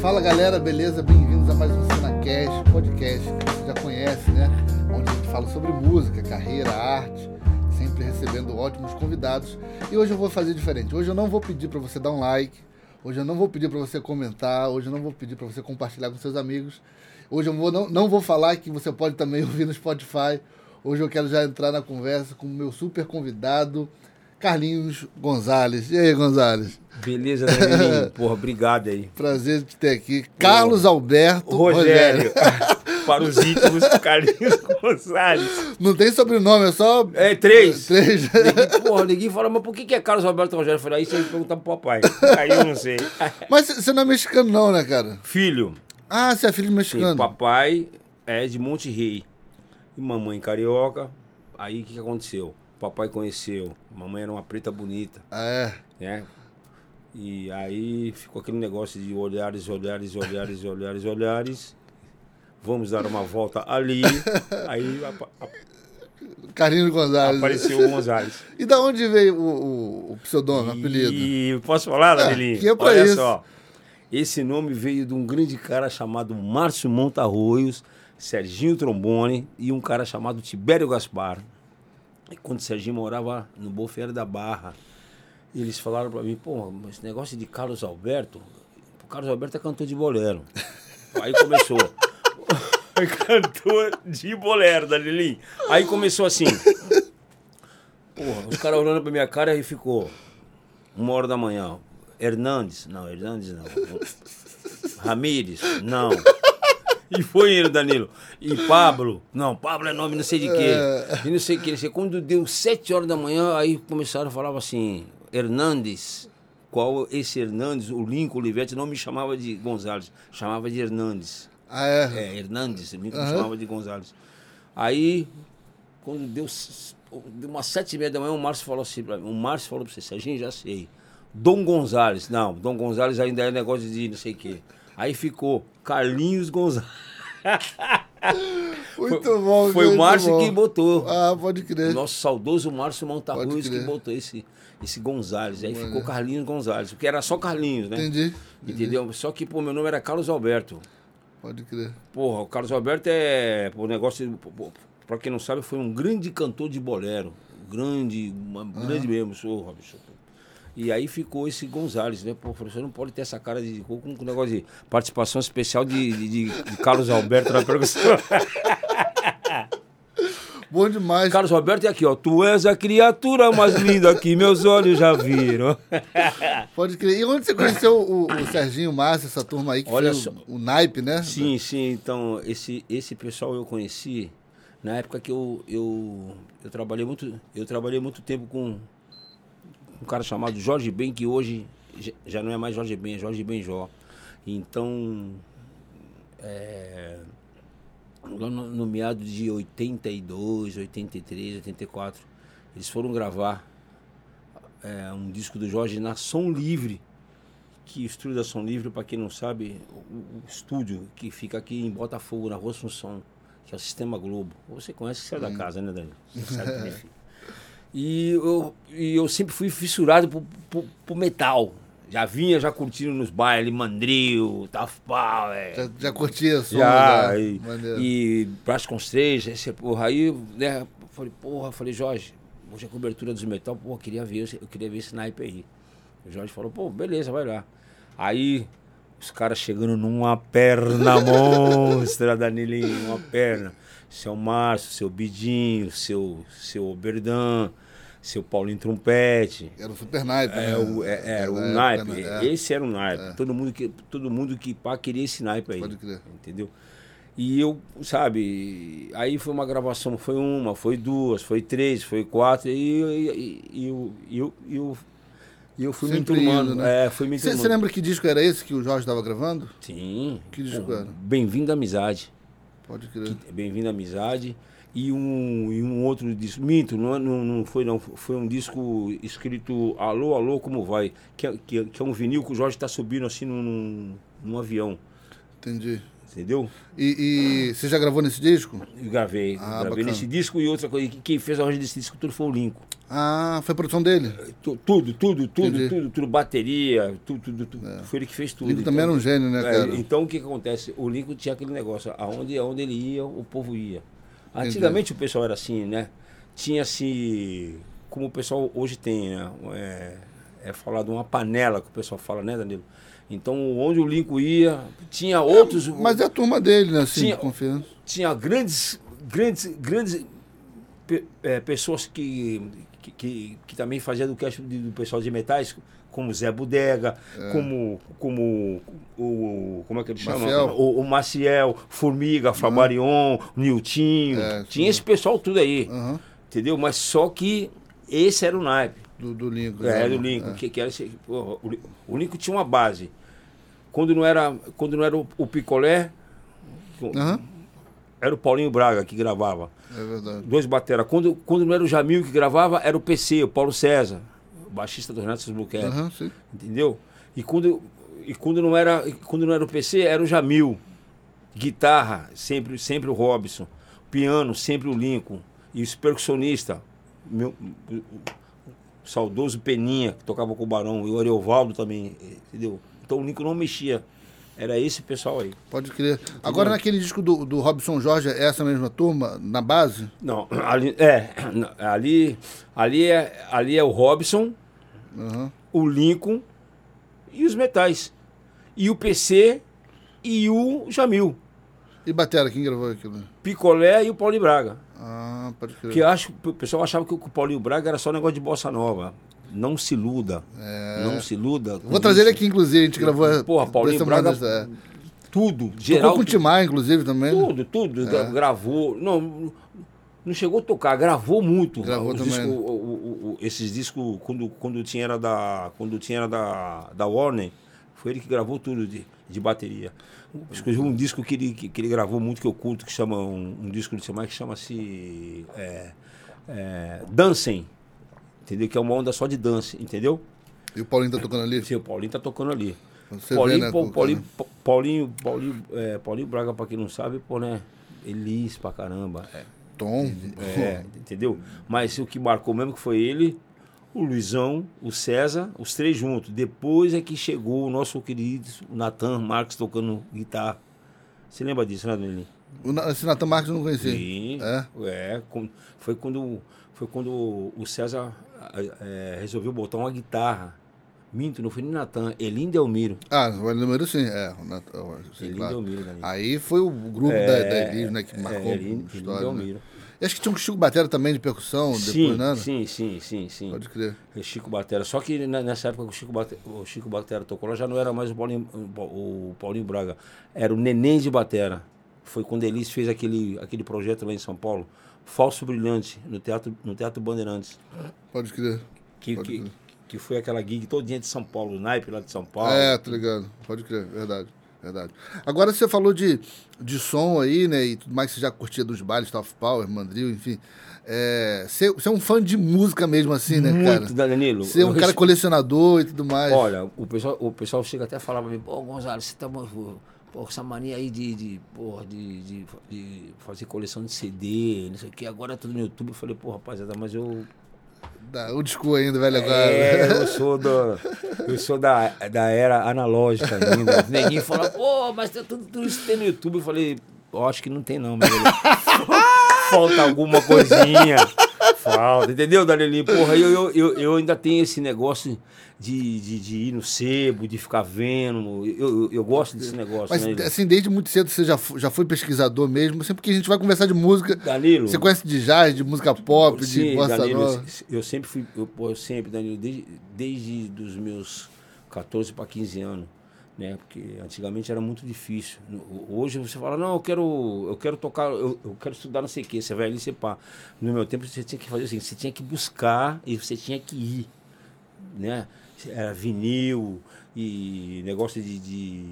Fala galera, beleza? Bem-vindos a mais um CenaCast, podcast que você já conhece, né? Onde a gente fala sobre música, carreira, arte, sempre recebendo ótimos convidados. E hoje eu vou fazer diferente. Hoje eu não vou pedir para você dar um like, hoje eu não vou pedir para você comentar, hoje eu não vou pedir para você compartilhar com seus amigos. Hoje eu vou, não, não vou falar que você pode também ouvir no Spotify. Hoje eu quero já entrar na conversa com o meu super convidado, Carlinhos Gonzalez. E aí, Gonzalez? Beleza, Danilinho? Porra, obrigado aí. Prazer de ter aqui. Carlos Alberto Rogério. Para os íntimos, Carlinhos Gonzalez. Não tem sobrenome, é só. É, três. Três. Ninguém, porra, ninguém fala, mas por que que é Carlos Alberto Rogério? Eu falei, aí você perguntar pro papai. Aí eu não sei. Mas você não é mexicano, não, né, cara? Filho, Ah, você é filho de sim, mexicano. papai é de Monte Rei. E mamãe carioca. Aí o que, que aconteceu? Papai conheceu. Mamãe era uma preta bonita, Ah, é. né? E aí ficou aquele negócio de olhares, olhares, olhares, olhares, olhares. Vamos dar uma volta ali. Aí apa- a- Carlinhos Gonzalez. apareceu o Gonzalez. E da onde veio o, o, o pseudônimo, o apelido? E posso falar, Danilinho? que é pra Olha isso. só. Esse nome veio de um grande cara chamado Márcio Montarroios, Serginho Trombone e um cara chamado Tibério Gaspar. E quando o Serginho morava no Bolfeira da Barra, eles falaram pra mim, pô, mas esse negócio de Carlos Alberto, o Carlos Alberto é cantor de bolero. Aí começou. cantor de bolero, Danilinho. Aí começou assim. Porra, os caras olhando pra minha cara e ficou uma hora da manhã. Hernandes? Não, Hernandes não. Ramírez? Não. E foi ele, Danilo. E Pablo? Não, Pablo é nome não sei de quê. E não sei o que. Quando deu sete horas da manhã, aí começaram a falar assim, Hernandes. Qual esse Hernandes, o Lincoln Olivetti, não me chamava de Gonzalez, chamava de Hernandes. Ah, é. É, Hernandes, me Aham. chamava de Gonzalez. Aí, quando deu, deu umas sete e meia da manhã, o Márcio falou assim pra mim, o Márcio falou pra você, Serginho, já sei. Dom Gonzalez, não, Dom Gonzalez ainda é negócio de não sei o quê. Aí ficou Carlinhos Gonzalez. Muito bom. Foi o Márcio bom. que botou. Ah, pode crer. O nosso saudoso Márcio Montarruz que botou esse, esse Gonzalez. Aí ficou Carlinhos Gonzalez, porque era só Carlinhos, né? Entendi. Entendeu? Só que, pô, meu nome era Carlos Alberto. Pode crer. Porra, o Carlos Alberto é. O negócio. Pra quem não sabe, foi um grande cantor de bolero. Grande, uma, grande mesmo, sou, Robson. E aí ficou esse Gonzalez, né? Pô, o professor não pode ter essa cara de. com com um negócio de participação especial de, de, de- Carlos Alberto na percussão. Bom demais. Carlos Alberto é aqui, ó. Tu és a criatura mais linda que meus olhos já viram. Pode crer. E onde você conheceu o, o Serginho Márcio, essa turma aí, que Olha foi só. o, o naipe, né? Sim, sim. Então, esse, esse pessoal eu conheci na época que eu, eu, eu trabalhei muito eu trabalhei muito tempo com um cara chamado Jorge Ben, que hoje já- não é mais Jorge Ben, é Jorge Benjó. Então, é, lá no, no meado de 82, 83, 84, eles foram gravar é, um disco do Jorge na Som Livre, que o estúdio da Som Livre, para quem não sabe, o, o estúdio que fica aqui em Botafogo, na Rua Assunção, que é o Sistema Globo. Você conhece, você é da casa, né, Daniel? Você sabe que é filho. E eu, e eu sempre fui fissurado pro, pro, pro metal. Já vinha já curtindo nos bailes, Mandril, Tough Power. Já, já curtia som. Já, já. e, e Braço com os três, esse, porra, aí, né, falei, porra, falei, Jorge, hoje é cobertura dos metal, pô, eu queria ver, eu queria ver esse naipe aí. O Jorge falou, pô, beleza, vai lá. Aí, os caras chegando numa perna monstra, Danilinho, uma perna. Seu Márcio, seu Bidinho, seu, seu Oberdan, seu Paulinho Trompete. Era o super naipe. É, né? o, é, era o Da época, naipe. né? É. Esse era o naipe. Todo mundo que todo mundo que pá queria esse naipe aí. Pode crer. Entendeu? E eu, sabe, aí foi uma gravação, foi uma, foi duas, foi três, foi quatro, e, e, e, eu, eu, eu, eu fui Sempre me enturmando. indo, né? É, fui me Você lembra que disco era esse que o Jorge estava gravando? Sim. Que disco Pô, era? Bem-vindo à amizade. Pode crer. Bem-vindo à amizade. E um, e um outro disco. Minto, não, é- não, não foi não. Foi um disco escrito Alô, Alô, como vai? Que é, que, é- que é um vinil que o Jorge está subindo assim num, num avião. Entendi. Entendeu? E, e você já gravou nesse disco? Eu gravei. Ah, gravei bacana. nesse disco e outra coisa. que- Quem fez a arranjo desse disco tudo foi o Lincoln. Ah, foi a produção dele. Tu- Tudo, tudo, tudo, tudo, tudo, bateria, tudo, tudo, tudo. Foi ele que fez tudo. Lincoln também era um gênio, né, É, cara? então o que, acontece? O Lincoln tinha aquele negócio, aonde, aonde ele ia, o povo ia. Antigamente o pessoal era assim, né? Tinha-se, como o pessoal hoje tem, né? É, é falado uma panela que o pessoal fala, né, Danilo? Então, onde o Lincoln ia, tinha outros. Mas é a turma dele, né, assim, Tinha- de confiança. tinha grandes, grandes, grandes é, pessoas que, que, que, que também faziam do cast do, do pessoal de metais, como Zé Bodega, como, como o. Como é que ele chama? Maciel. O, o Maciel, Formiga, Flamarion, Niltinho. É, tinha sim. esse pessoal tudo aí. Aham. Entendeu? Mas só que esse era o naipe. Do, do Lincoln. É, né? do Lincoln. É. Que, que era esse, porra, o, o Lincoln tinha uma base. Quando não era, quando não era o, o picolé, Aham, era o Paulinho Braga que gravava. é verdade. Dois batera. Quando, quando não era o Jamil que gravava, era o PC, o Paulo César, o baixista do Renato Cat. Aham, sim. Entendeu? E quando, e quando não era, quando não era o PC, era o Jamil. Guitarra, sempre, sempre o Robson. Piano, sempre o Lincoln. E os percussionistas, meu, o, o saudoso Peninha, que tocava com o Barão, e o Ariovaldo também, entendeu? Então o Lincoln não mexia. Era esse pessoal aí. Pode crer. Agora, naquele disco do, do Robson Jorge, é essa mesma turma, na base? Não, ali, é, ali, ali é, ali é o Robson, Aham. o Lincoln e os metais. E o PC e o Jamil. E Batera, quem gravou aquilo? Picolé e o Paulinho Braga. Ah, pode crer. Que acho, o pessoal achava que o Paulinho Braga era só negócio de bossa nova. Não se iluda. Não se iluda. É. Vou trazer ele isso. aqui, inclusive, a gente gravou Porra, Paulinho Braga, é. tudo, Tocou geral. com o Timar, inclusive, também. né? Tudo, tudo. gra- Gravou. Não, não chegou a tocar, gravou muito. Gravou também. discos- o- o- o- esses discos, quando, quando tinha era da. Quando tinha era da, da Warner, foi ele que gravou tudo de, de bateria. Inclusive um disco que ele, que, que ele gravou muito que eu curto, que chama. Um, um disco de Timar que chama-se. É, é, Dancing. Entendeu? Que é uma onda só de dance, entendeu? E o Paulinho tá tocando ali. Sim, o Paulinho tá tocando ali. Você Paulinho, vê, né, pô, Paulinho, cara? Pa- Paulinho, Paulinho, é, Paulinho Braga, pra quem não sabe, pô, né? Elis pra caramba. É, Tom. é, entendeu? Mas o que marcou mesmo que foi ele, o Luizão, o César, os três juntos. Depois é que chegou o nosso querido Natan Marques tocando guitarra. Você lembra disso, né, Danilinho? O Na- Esse Natan Marques eu não conhecia. Sim. É? É, foi quando, foi quando o César é, resolveu botar uma guitarra. Minto, não foi nem Natan, Elim Delmiro. Ah, o número sim, é. O Nat- o- sim, Elim claro. Delmiro, Danilo. Aí foi o grupo da, da Elis, né, que marcou é, a Elim- Elim história. né? Delmiro. E acho que tinha um Chico Batera também de percussão, depois, Sim, né? sim, sim, sim, sim. Pode crer. É Chico Batera. Só que nessa época o Chico Batera, o Chico Batera tocou lá, já não era mais o Paulinho, o Paulinho Braga. Era o Neném de Batera. Foi quando Elis fez aquele, aquele projeto lá em São Paulo, Falso Brilhante, no Teatro, no teatro Bandeirantes. Pode crer. Que, Pode que, crer. que foi aquela gig todinha de São Paulo, o naipe lá de São Paulo. É, tá ligado. Pode crer, verdade. Verdade. Agora você falou de, de som aí, né? E tudo mais que você já curtia dos bailes, Top Power, Mandril, enfim. É, você, você é um fã de música mesmo, assim, né, cara? Muito, Danilo. Você é um cara colecionador e tudo mais. Olha, o pessoal, o pessoal chega até a falar pra mim, pô, Gonzalo, você tá pô, essa mania aí de, de, porra, de, de, de fazer coleção de CD, não sei o que, agora é tudo no YouTube. Eu falei, pô, rapaziada, mas eu. Da, o disco ainda, velho, agora. É, eu sou do. Eu sou da, da era analógica ainda. Ninguém fala, pô, mas tem tudo, tudo isso tem no YouTube. Eu falei, eu acho que não tem não, meu. Falta alguma coisinha. Falta, entendeu, Danilinho? Porra, eu, eu, eu, ainda tenho esse negócio de, de, de ir no sebo, de ficar vendo. Eu, eu, eu gosto desse negócio, Mas, né? assim, desde muito cedo você já, já foi pesquisador mesmo, sempre que a gente vai conversar de música. Danilo. Você conhece de jazz, de música pop, de Sim, bossa Danilo, nova? eu, sempre fui, eu, eu sempre, Danilo, desde, desde dos meus 14 para 15 anos, né? Porque antigamente era muito difícil. Hoje você fala, não, eu quero, eu quero tocar, eu, eu quero estudar não sei o quê, você vai ali, você pá. No meu tempo você tinha que fazer assim, você tinha que buscar e você tinha que ir, né? Era vinil e negócio de, de,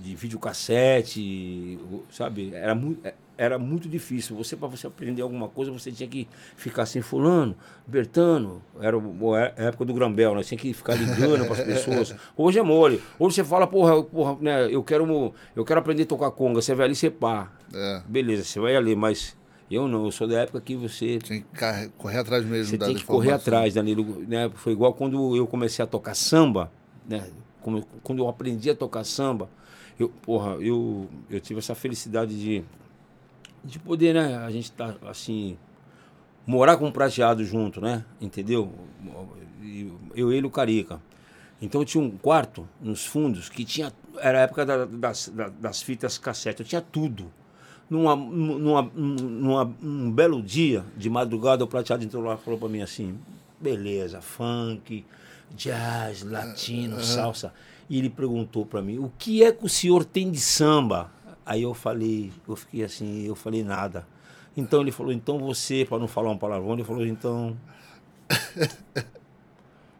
de videocassete, sabe? Era muito, era muito difícil. Você, para você aprender alguma coisa, você tinha que ficar assim, fulano, Bertano, era o- a época do Grambel, né? Tinha que ficar ligando para as pessoas. Hoje é mole. Hoje você fala, porra, porra né, eu, quero, eu quero aprender a tocar conga. Você vai ali, você pá. É. Beleza, você vai ali, mas eu não, eu sou da época que você Tinha que correr atrás mesmo você da tem que correr atrás, Danilo. Né? Foi igual quando eu comecei a tocar samba, né? Como- Quando eu aprendi a tocar samba, eu, porra, eu, eu tive essa felicidade de, de poder, né? A gente tá assim, morar com um prateado junto, né? Entendeu? Eu, ele e o Carica. Então eu tinha um quarto nos fundos que tinha. Era a época da- das, da- das fitas cassete, eu tinha tudo. Numa, numa, numa, um belo dia, de madrugada, o prateado entrou lá e falou para mim assim: beleza, funk, jazz, latino, salsa. E ele perguntou para mim: o que é que o senhor tem de samba? Aí eu falei, eu fiquei assim, eu falei nada. Então ele falou: então você, para não falar um palavrão, ele falou: então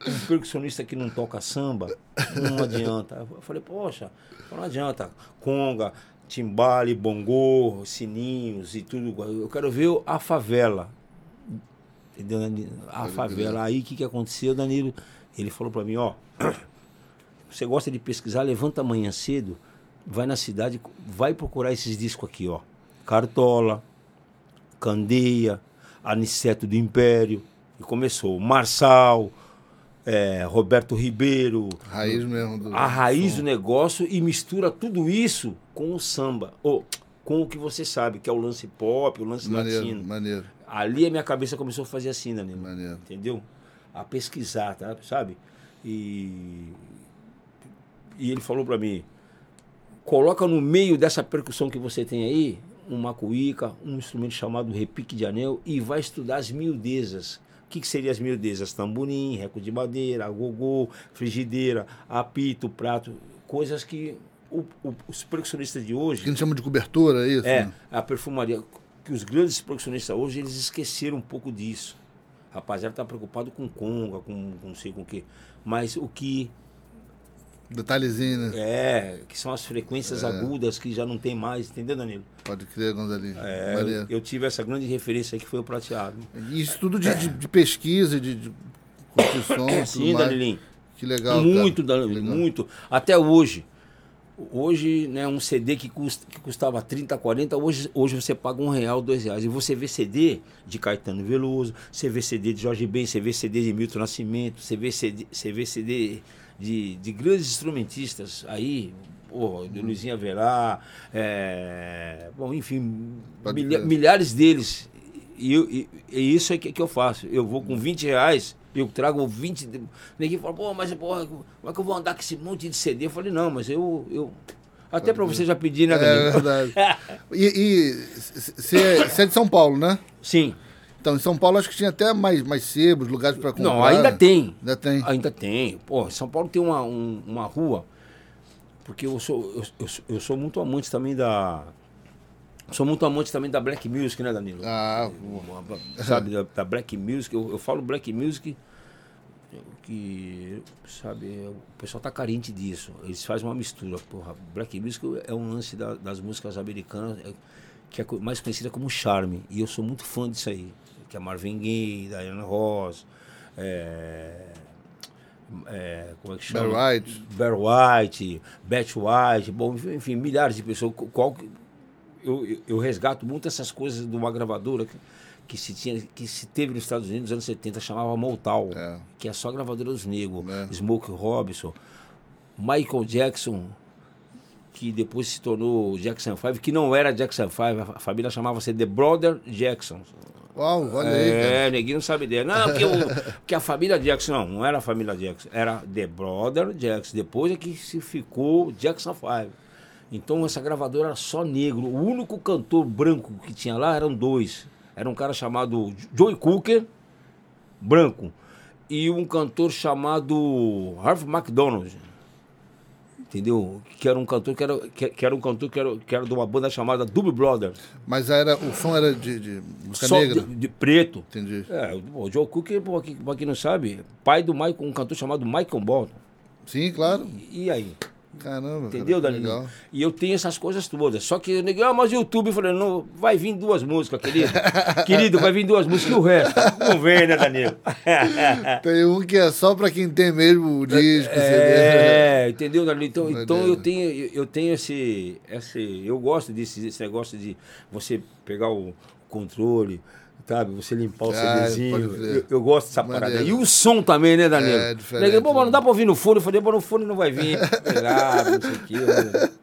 um percussionista que não toca samba, não adianta. Eu falei, poxa, não adianta. Conga, timbale, bongô, sininhos e tudo. Eu quero ver a favela. Entendeu, Danilo? A favela. Aí o que, que aconteceu, Danilo? Ele falou para mim, ó. Você gosta de pesquisar, levanta amanhã cedo, vai na cidade, vai procurar esses discos aqui, ó. Cartola, Candeia, Aniceto do Império. E começou. Marçal, é, Roberto Ribeiro. Raiz mesmo. Do, A raiz do negócio e mistura tudo isso com o samba. Ou com o que você sabe, que é o lance pop, o lance Maneiro, latino. maneiro, Ali a minha cabeça começou a fazer assim, Danilo. maneiro. Entendeu? A pesquisar, tá? sabe? E, e ele falou pra mim: coloca no meio dessa percussão que você tem aí uma cuíca, um instrumento chamado repique de anel e vai estudar as miudezas. O que, que seriam as miudezas? Tamborim, reco de madeira, gogô, frigideira, apito, prato, coisas que o- o- os percussionistas de hoje Que a gente chama de cobertura, é isso? é, né? a perfumaria. Que os grandes percussionistas hoje, eles esqueceram um pouco disso. Rapaziada tá preocupado com conga, com, com não sei com o quê. Mas o que Detalhezinho, né? é, que são as frequências agudas que já não tem mais, entendeu, Danilo? Pode crer, Gonzalinho. É, eu, eu tive essa grande referência aí que foi o prateado. E Isso tudo de, de, de pesquisa, de, de construção, Sim. Danilinho. Que legal, muito, cara. Danilo, Legal. muito. Até hoje. Hoje, né, um CD que, custa, que custava 30, 40, hoje, hoje você paga um real, dois reais. E você vê CD de Caetano Veloso, você vê CD de Jorge Ben, você vê CD de Milton Nascimento, você vê CD, você vê CD de, de grandes instrumentistas aí, pô, de Luizinho Averá, é, bom, enfim, milha- milhares deles. E, e- e isso é que, que eu faço. Eu vou com 20 reais, eu trago 20. de- Ninguém fala, pô, mas porra, como é que eu vou andar com esse monte de CD? Eu falei, não, mas eu. eu... Até pra você já pedir, né, É verdade. E você é de São Paulo, né? Sim. Então, em São Paulo acho que tinha até mais, mais sebos, lugares para comprar. Não, ainda tem. Ainda tem. Ainda tem. Pô, São Paulo tem uma, um- uma rua, porque eu sou, eu, eu eu sou muito amante também da. Sou muito amante também da Black Music, né, Danilo? Ah, sabe, da, da Black Music. Eu, eu falo Black Music que, sabe, o pessoal tá carente disso. Eles fazem uma mistura. Porra, Black Music é um lance da- das músicas americanas é, que é mais conhecida como charme. E eu sou muito fã disso aí. Que é Marvin Gaye, Diana Ross, é, é, como é que chama? Barry White. Barry White, Beth White, bom, enfim, milhares de pessoas. Qual, eu, eu- resgato muito essas coisas de uma gravadora que, que se tinha, que se teve nos Estados Unidos nos anos 70, chamava Motown, É. que é só gravadora dos negros, É. Smokey Robinson, Michael Jackson, que depois se tornou Jackson 5, que não era Jackson 5, a família chamava-se The Brother Jackson. Uau, olha aí. É, ninguém não sabe dele. Não, porque, o, porque a família Jackson, não, não era a família Jackson, era The Brother Jackson. Depois é que se ficou Jackson 5. Então essa gravadora era só negro. O único cantor branco que tinha lá eram dois. Era um cara chamado Joey Cooker, branco, e um cantor chamado Harvey McDonald. Entendeu? Que era um cantor que era, que, que era um cantor que era, que era de uma banda chamada Doobie Brothers. Mas era, o som era de, de música Só negra. de, de preto. Entendi. É, o Joe Cook, pra quem não sabe, pai do Michael, um cantor chamado Michael Bolton. Sim, claro. E, e aí? Caramba, Entendeu, cara, Danilo? E eu tenho essas coisas todas. Só que ninguém, ah, mas o YouTube, eu falei, não, vai vir duas músicas, querido. querido, vai vir duas músicas e o resto. Não vem, né, Danilo? tem um que é só pra quem tem mesmo o disco, é, CD. entendeu, Danilo? Então, então eu tenho, eu tenho esse, esse. Eu gosto desse, desse negócio de você pegar o controle sabe? Você limpar o ah, CDzinho. Eu, eu, gosto dessa Maneiro. parada. E o som também, né, Danilo? É, diferente. Pô, mas não dá pra ouvir no fone. Eu falei, pô, no fone não vai vir. Ah, não sei o quê.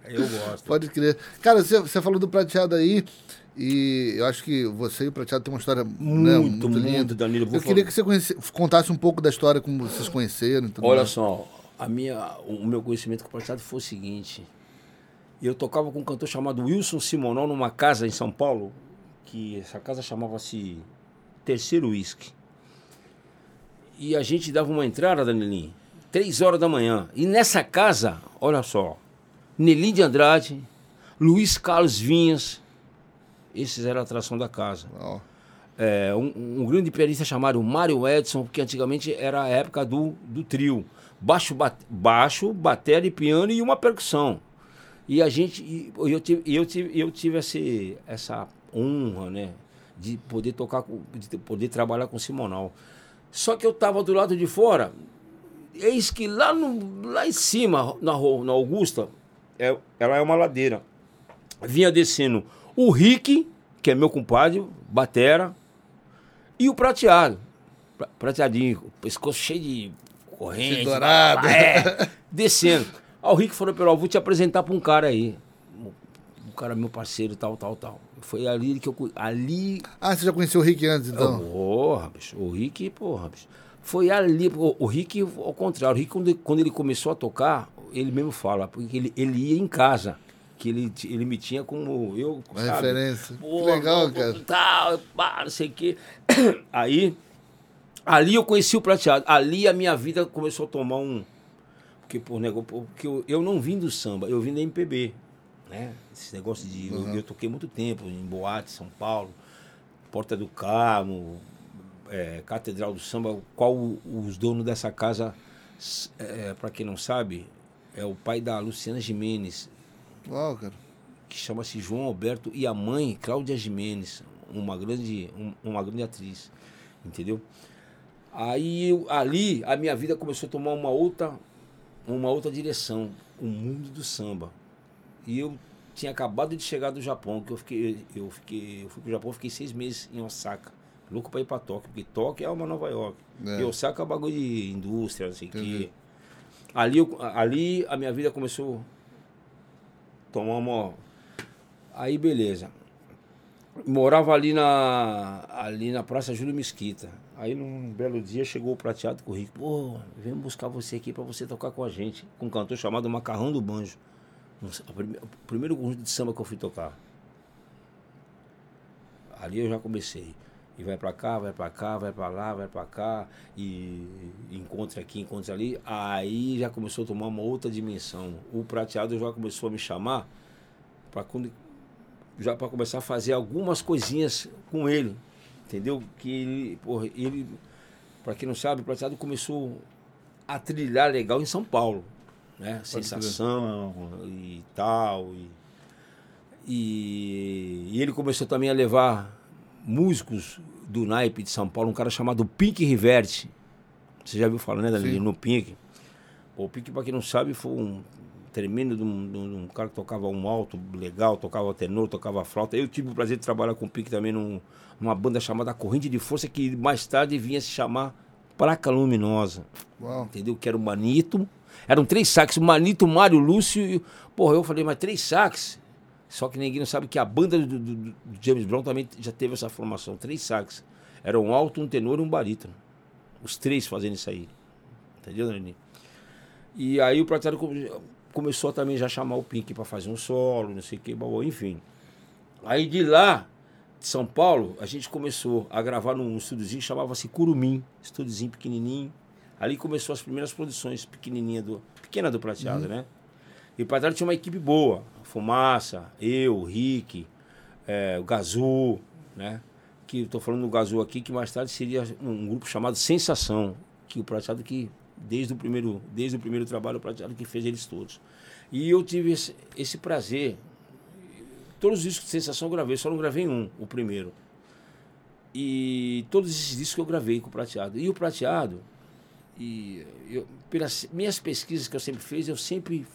Eu gosto. Pode crer. Cara, você, você falou do prateado aí. E eu acho que você e o Prateado tem uma história muito, né, muito, muito linda. Danilo. eu falar. queria que você conhece, contasse um pouco da história, como vocês conheceram. Olha mais. só, a minha, o meu conhecimento com o Prateado foi o seguinte. Eu tocava com um cantor chamado Wilson Simonal numa casa em São Paulo, que essa casa chamava-se Terceiro Whisky. E a gente dava uma entrada, Danilinho, três horas da manhã. E nessa casa, olha só, Nelim de Andrade, Luiz Carlos Vinhas, esses eram a atração da casa. Oh. É, um, um, grande pianista chamado Mário Edson, que antigamente era a época do, do trio. Baixo, bat, baixo, bateria e piano e uma percussão. E a gente, eu tive, eu tive, eu tive esse, essa honra, né? De poder tocar, de poder trabalhar com Simonal. Só que eu estava do lado de fora, eis que lá, no, lá em cima, na, na Augusta, é, ela é uma ladeira. Vinha descendo o Rick, que é meu compadre, Batera, e o Prateado. Prateadinho, pescoço cheio de corrente. Dourado. É, descendo. Aí o Rick falou, pelo vou te apresentar para um cara aí cara meu parceiro, tal, tal, tal. Foi ali que eu. Ali. Ah, você já conheceu o Rick antes, então? Porra, bicho. O Rick, porra, bicho. Foi ali. O, o Rick, ao contrário, o Rick, quando, quando ele começou a tocar, ele mesmo fala, porque ele, ele ia em casa que ele, ele me tinha como eu. Uma sabe? referência. Pô, legal, cara. Tal, pá, não sei o quê. Aí, ali eu conheci o prateado. Ali a minha vida começou a tomar um. Porque, por negócio, porque eu, eu não vim do samba, eu vim da MPB né? Esse negócio de. Uhum. Eu, eu, toquei muito tempo em Boate, São Paulo, Porta do Carmo, é, Catedral do Samba, qual os donos dessa casa, é, para quem não sabe, é o pai da Luciana Jimenez. Uau, cara. Que chama-se João Alberto e a mãe, Cláudia Jimenez, uma grande, um, uma grande atriz. Entendeu? Aí ali a minha vida começou a tomar uma outra, uma outra direção, o mundo do samba. E eu tinha acabado de chegar do Japão, que eu fiquei, eu fiquei, eu fui pro Japão, fiquei seis meses em Osaka, louco para ir para Tóquio, porque Tóquio é uma Nova York. É. E Osaka é bagulho de indústria, não sei o quê. Ali, eu, ali a minha vida começou a tomar uma. Aí beleza. Morava ali na, ali na Praça Júlio Mesquita. Aí num belo dia chegou o prateado com o. Pô, vem buscar você aqui para você tocar com a gente. Com um cantor chamado Macarrão do Banjo. O primeiro conjunto de samba que eu fui tocar. Ali eu já comecei. E vai para cá, vai para cá, vai para lá, vai para cá, e encontra aqui, encontra ali. Aí já começou a tomar uma outra dimensão. O prateado já começou a me chamar para já para começar a fazer algumas coisinhas com ele. Entendeu? Que ele, porra, ele para quem não sabe, o prateado começou a trilhar legal em São Paulo né? Sensação e tal. E, e, e, ele começou também a levar músicos do naipe de São Paulo, um cara chamado Pink Riverte. Você já viu falar, né, Dali, no Pink? o Pink, para quem não sabe, foi um tremendo de um, de um, cara que tocava um alto legal, tocava tenor, tocava flauta. Eu tive o prazer de trabalhar com o Pink também num, numa banda chamada Corrente de Força, que mais tarde vinha se chamar Placa Luminosa. Uau. Entendeu? Que era o Manito, eram três saques, o Manito, o Mário, o Lúcio e. Porra, eu falei, mas três saques? Só que ninguém sabe que a banda do, do, do, James Brown também já teve essa formação. Três saques. Era um alto, um tenor e um barítono. Os três fazendo isso aí. Entendeu, Dani? E aí o Prateado começou a também já chamar o Pink para fazer um solo, não sei o que, enfim. Aí de lá, de São Paulo, a gente começou a gravar num estúdiozinho que chamava-se Curumim, estúdiozinho pequenininho. Ali começou as primeiras produções pequenininha do, pequena do Prateado, uhum. né? E o Prateado tinha uma equipe boa. Fumaça, eu, o Rick, é, o Gazu, né? Que estou falando do Gazu aqui, que mais tarde seria um grupo chamado Sensação, que o Prateado que desde o primeiro, desde o primeiro trabalho o Prateado que fez eles todos. E eu tive esse, esse prazer. Todos os discos de sensação eu gravei, só não gravei um, o primeiro. E todos esses discos eu gravei com o Prateado. E o Prateado, e eu, pelas minhas pesquisas que eu sempre fiz, eu sempre.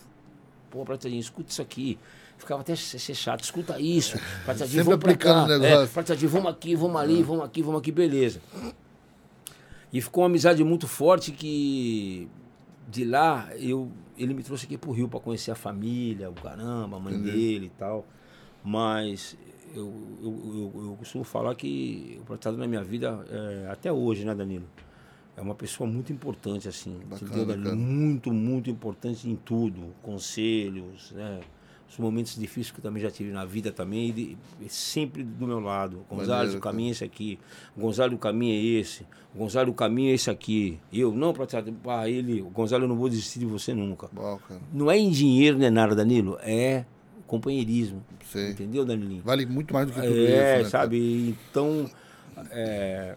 Pô, Prateadinho, escuta isso aqui. Ficava até ser chato, escuta isso. Prateadinho, vamos pra cá. É, Prateadinho, vamos aqui, vamos ali, vamos aqui, vamos aqui, beleza. E ficou uma amizade muito forte que de lá eu ele me trouxe aqui pro Rio para conhecer a família, o caramba, a mãe Entendi. dele e tal. Mas eu, eu, eu, eu, costumo falar que o Prateado na minha vida, é, até hoje, né, Danilo? É uma pessoa muito importante, assim. Bacana, Danilo? Muito, muito importante em tudo. Conselhos, né? Os momentos difíceis que eu também já tive na vida também, ele, sempre do meu lado. Gonzalo, o caminho é esse aqui. Gonzalo, o caminho é esse. Gonzalo, o caminho é esse aqui. Eu, não, para ele, Gonzalo, eu não vou desistir de você nunca. Bom, não é em dinheiro, nem nada, Danilo. É companheirismo. Sei. Entendeu, Danilinho? Vale muito mais do que tudo é, isso, né, sabe? Então, é,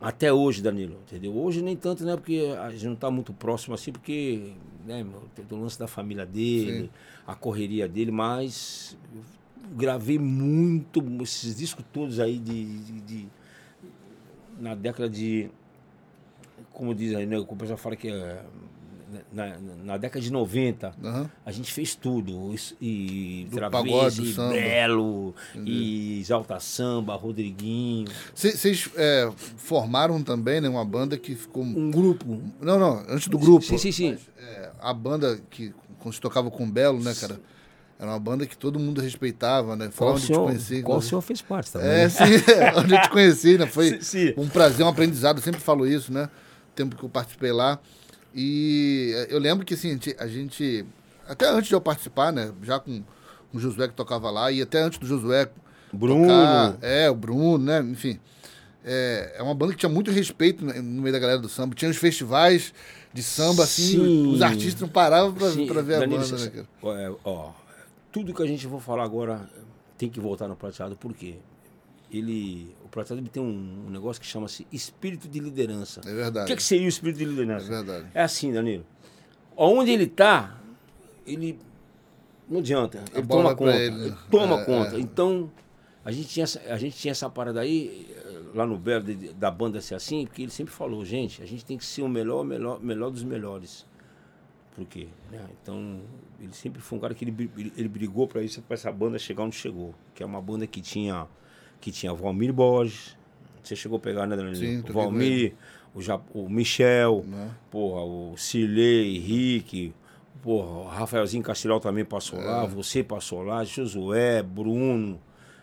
até hoje, Danilo, entendeu? Hoje nem tanto, né? Porque a gente não está muito próximo assim, porque né, tem o lance da família dele, Sim. a correria dele, mas gravei muito, esses discos todos aí de, de, de na década de como diz aí, né? O pessoal fala que é na, na década de 90, uhum. a gente fez tudo. E Travesse, Belo, e Exalta Samba, Rodriguinho. Vocês é, formaram também né, uma banda que ficou. Um grupo. Não, não, antes do grupo. Sim, sim, sim. Mas, é, a banda que quando se tocava com o Belo, né, cara? Era uma banda que todo mundo respeitava, né? Foi qual onde senhor, te conheci. Qual o senhor fez parte também? É, né? sim, onde eu te conheci, né? Foi sim, sim. um prazer, um aprendizado. Eu sempre falo isso, né? O tempo que eu participei lá. E eu lembro que assim, a gente, até antes de eu participar, né, já com o Josué que tocava lá, e até antes do Josué Bruno. Tocar, é, o Bruno, né, enfim. É, é uma banda que tinha muito respeito no meio da galera do samba. Tinha os festivais de samba, assim, Sim. os artistas não paravam pra, pra ver Danilo, a banda, né, cara? É, ó, tudo que a gente for falar agora tem que voltar no prateado, por quê? Ele Prateado tem um, um negócio que chama-se espírito de liderança. É verdade. O que, é que seria o espírito de liderança? É verdade. É assim, Danilo. Onde ele está, ele não adianta. Ele toma conta. Ele. ele. toma é, conta. É. Então, a gente, tinha essa, a gente tinha essa parada aí, eh, lá no Belo, da banda ser assim, porque ele sempre falou, gente, a gente tem que ser o melhor, melhor, melhor dos melhores. Por quê? Né? Então, ele sempre foi um cara que ele, ele, ele brigou para isso, para essa banda chegar onde chegou. Que é uma banda que tinha que tinha Valmir Borges. Você chegou a pegar, né, Danilo? Sim, o Valmir, o, ja, o Michel, né? porra, o Cirlei, Henrique, porra, o Rafaelzinho Castilhal também passou é. lá, você passou lá, Josué, Bruno.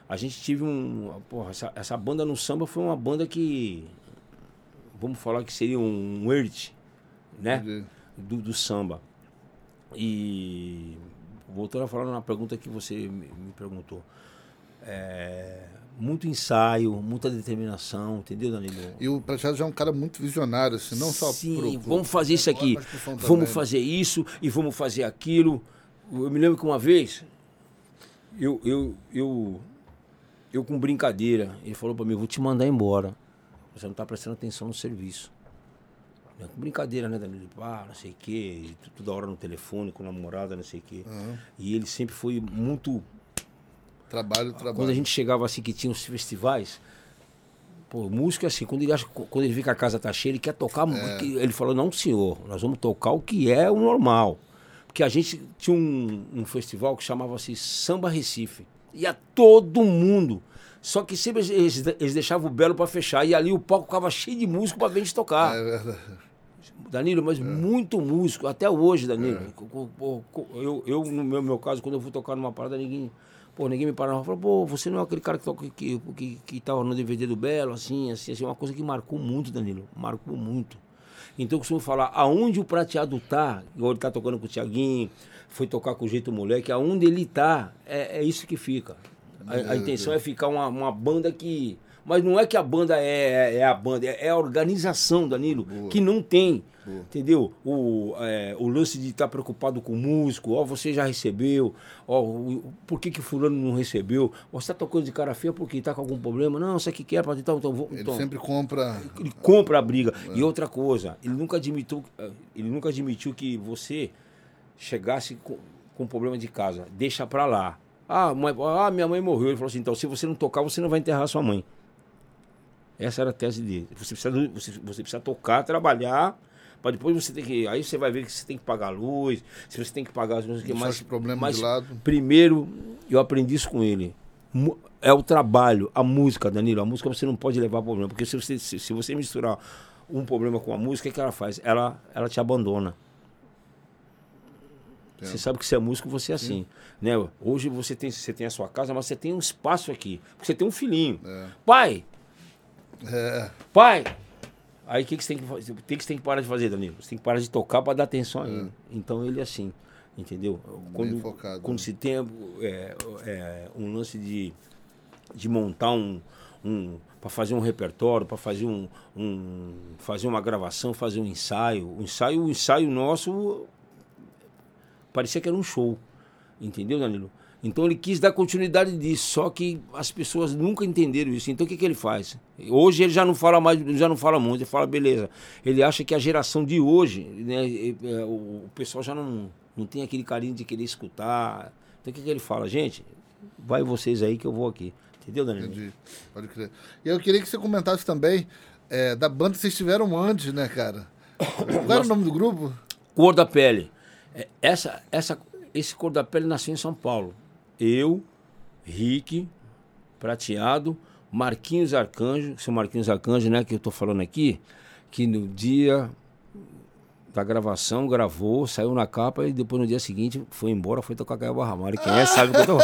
A gente tive um. Porra, essa, essa banda no samba foi uma banda que. Vamos falar que seria um earth, né? Do, do samba. E voltando a falar na pergunta que você me, me perguntou. É, muito ensaio, muita determinação, entendeu, Danilo? E o Prateado já é um cara muito visionário, assim, não só Sim, pro, pro, vamos fazer isso aqui, vamos fazer isso e vamos fazer aquilo. Eu me lembro que uma vez, eu, eu, eu, eu com brincadeira, ele falou para mim, vou te mandar embora. Você não está prestando atenção no serviço. Com brincadeira, né, Danilo? Ah, não sei o quê, toda hora no telefone com namorada, não sei o quê. Uhum. E ele sempre foi muito Trabalho, trabalho. Quando a gente chegava assim, que tinha os festivais, pô, música é assim, quando ele, acha, quando ele vê que a casa tá cheia, ele quer tocar. É. Ele falou, não, senhor, nós vamos tocar o que é o normal. Porque a gente tinha um, um festival que chamava-se Samba Recife. Ia todo mundo. Só que sempre eles, eles deixavam o Belo para fechar. E ali o palco ficava cheio de músico para ver a gente tocar. É verdade. Danilo, mas é. muito músico, até hoje, Danilo. É. Eu, eu, no meu, meu caso, quando eu vou tocar numa parada, ninguém Pô, ninguém me parava e falou, pô, você não é aquele cara que, toca, que, que, que tava no DVD do Belo, assim, assim, assim, uma coisa que marcou muito, Danilo, marcou muito. Então eu costumo falar, aonde o prateado tá, igual ele tá tocando com o Tiaguinho, foi tocar com o jeito moleque, aonde ele tá, é, é isso que fica. A, a intenção é ficar uma, uma banda que. Mas não é que a banda é, é, é a banda, é, é a organização, Danilo, Boa. que não tem. Entendeu? O, é, o lance de estar tá preocupado com o músico, ó, você já recebeu, ó, o, por que que fulano não recebeu? Você está tocando de cara feia porque está com algum problema? Não, você que quer, pode então, então, Ele então. sempre compra. Ele compra a briga. É. E outra coisa, ele nunca admitiu, ele nunca admitiu que você chegasse com, com problema de casa. Deixa pra lá. Ah, mãe, ah, minha mãe morreu. Ele falou assim: então, se você não tocar, você não vai enterrar sua mãe. Essa era a tese dele. Você precisa, você, você precisa tocar, trabalhar, para depois você ter que. Aí você vai ver que você tem que pagar a luz, se você tem que pagar as coisas que mais. problemas mas de lado. primeiro, eu aprendi isso com ele. É o trabalho, a música, Danilo. A música você não pode levar problema. Porque se você, se, se você misturar um problema com a música, o que, ela faz? Ela, ela te abandona. Entendo. Você sabe que você é músico, você é assim. Né? Hoje você tem, você tem a sua casa, mas você tem um espaço aqui. Porque você tem um filhinho. É. Pai, É, pai! Aí o que, que você tem que fazer? O que, que você tem que parar de fazer, Danilo? Você tem que parar de tocar para dar atenção a ele. Então ele é assim. Entendeu? Quando, focado, quando né? se tem é, é, um lance de, de montar um. um para fazer um repertório, para fazer um, um. fazer uma gravação, fazer um ensaio. O ensaio, o ensaio nosso parecia que era um show. Entendeu, Danilo? Então ele quis dar continuidade disso, só que as pessoas nunca entenderam isso. Então o que, que ele faz? Hoje ele já não fala mais, já não fala muito, ele fala, beleza. Ele acha que a geração de hoje, né, é, o o pessoal já não, não tem aquele carinho de querer escutar. Então o que, que ele fala? Gente, vai vocês aí que eu vou aqui. Entendeu, Danilo? entendi. Pode crer. E eu queria que você comentasse também é, da banda que vocês tiveram antes, né, cara? Qual era o nome do grupo? Cor da Pele. É, Essa, essa, esse Cor da Pele nasceu em São Paulo. Eu, Rick, Prateado, Marquinhos Arcanjo, seu Marquinhos Arcanjo, né, que eu tô falando aqui, que no dia da gravação gravou, saiu na capa e depois no dia seguinte foi embora, foi tocar Caio Barramalho. Quem é sabe o que eu tô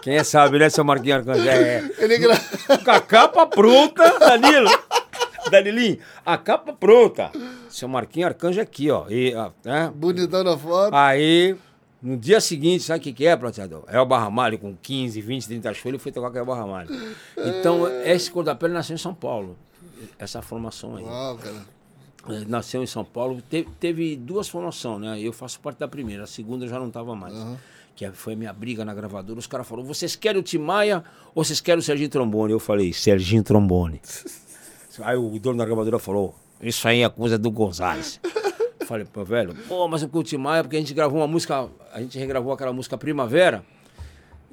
Quem é sabe, né, seu Marquinhos Arcanjo? É, é. Ele gra... Com a capa pronta, Danilo. Danilinho, a capa pronta. Seu Marquinhos Arcanjo aqui, ó. E, ó, né? bonitão na foto. Aí, no dia seguinte, sabe o que, que é, prateador? É o Barramalho com 15, 20, 30 shows, ele foi tocar com o Barramalho. Então, esse Cor da Pele nasceu em São Paulo. Essa formação aí. Uau, cara. Eh, Nasceu em São Paulo. Teve, teve duas formações, né? Eu faço parte da primeira, a segunda eu já não estava mais. Que foi a minha briga na gravadora. Os caras falaram: vocês querem o Tim Maia ou vocês querem o Serginho Trombone? Eu falei: Serginho Trombone. aí o dono da gravadora falou: Isso aí é coisa do Gonzalez. Eu falei, pô, velho, pô, mas o Tim Maia, porque a gente gravou uma música, a gente regravou aquela música Primavera.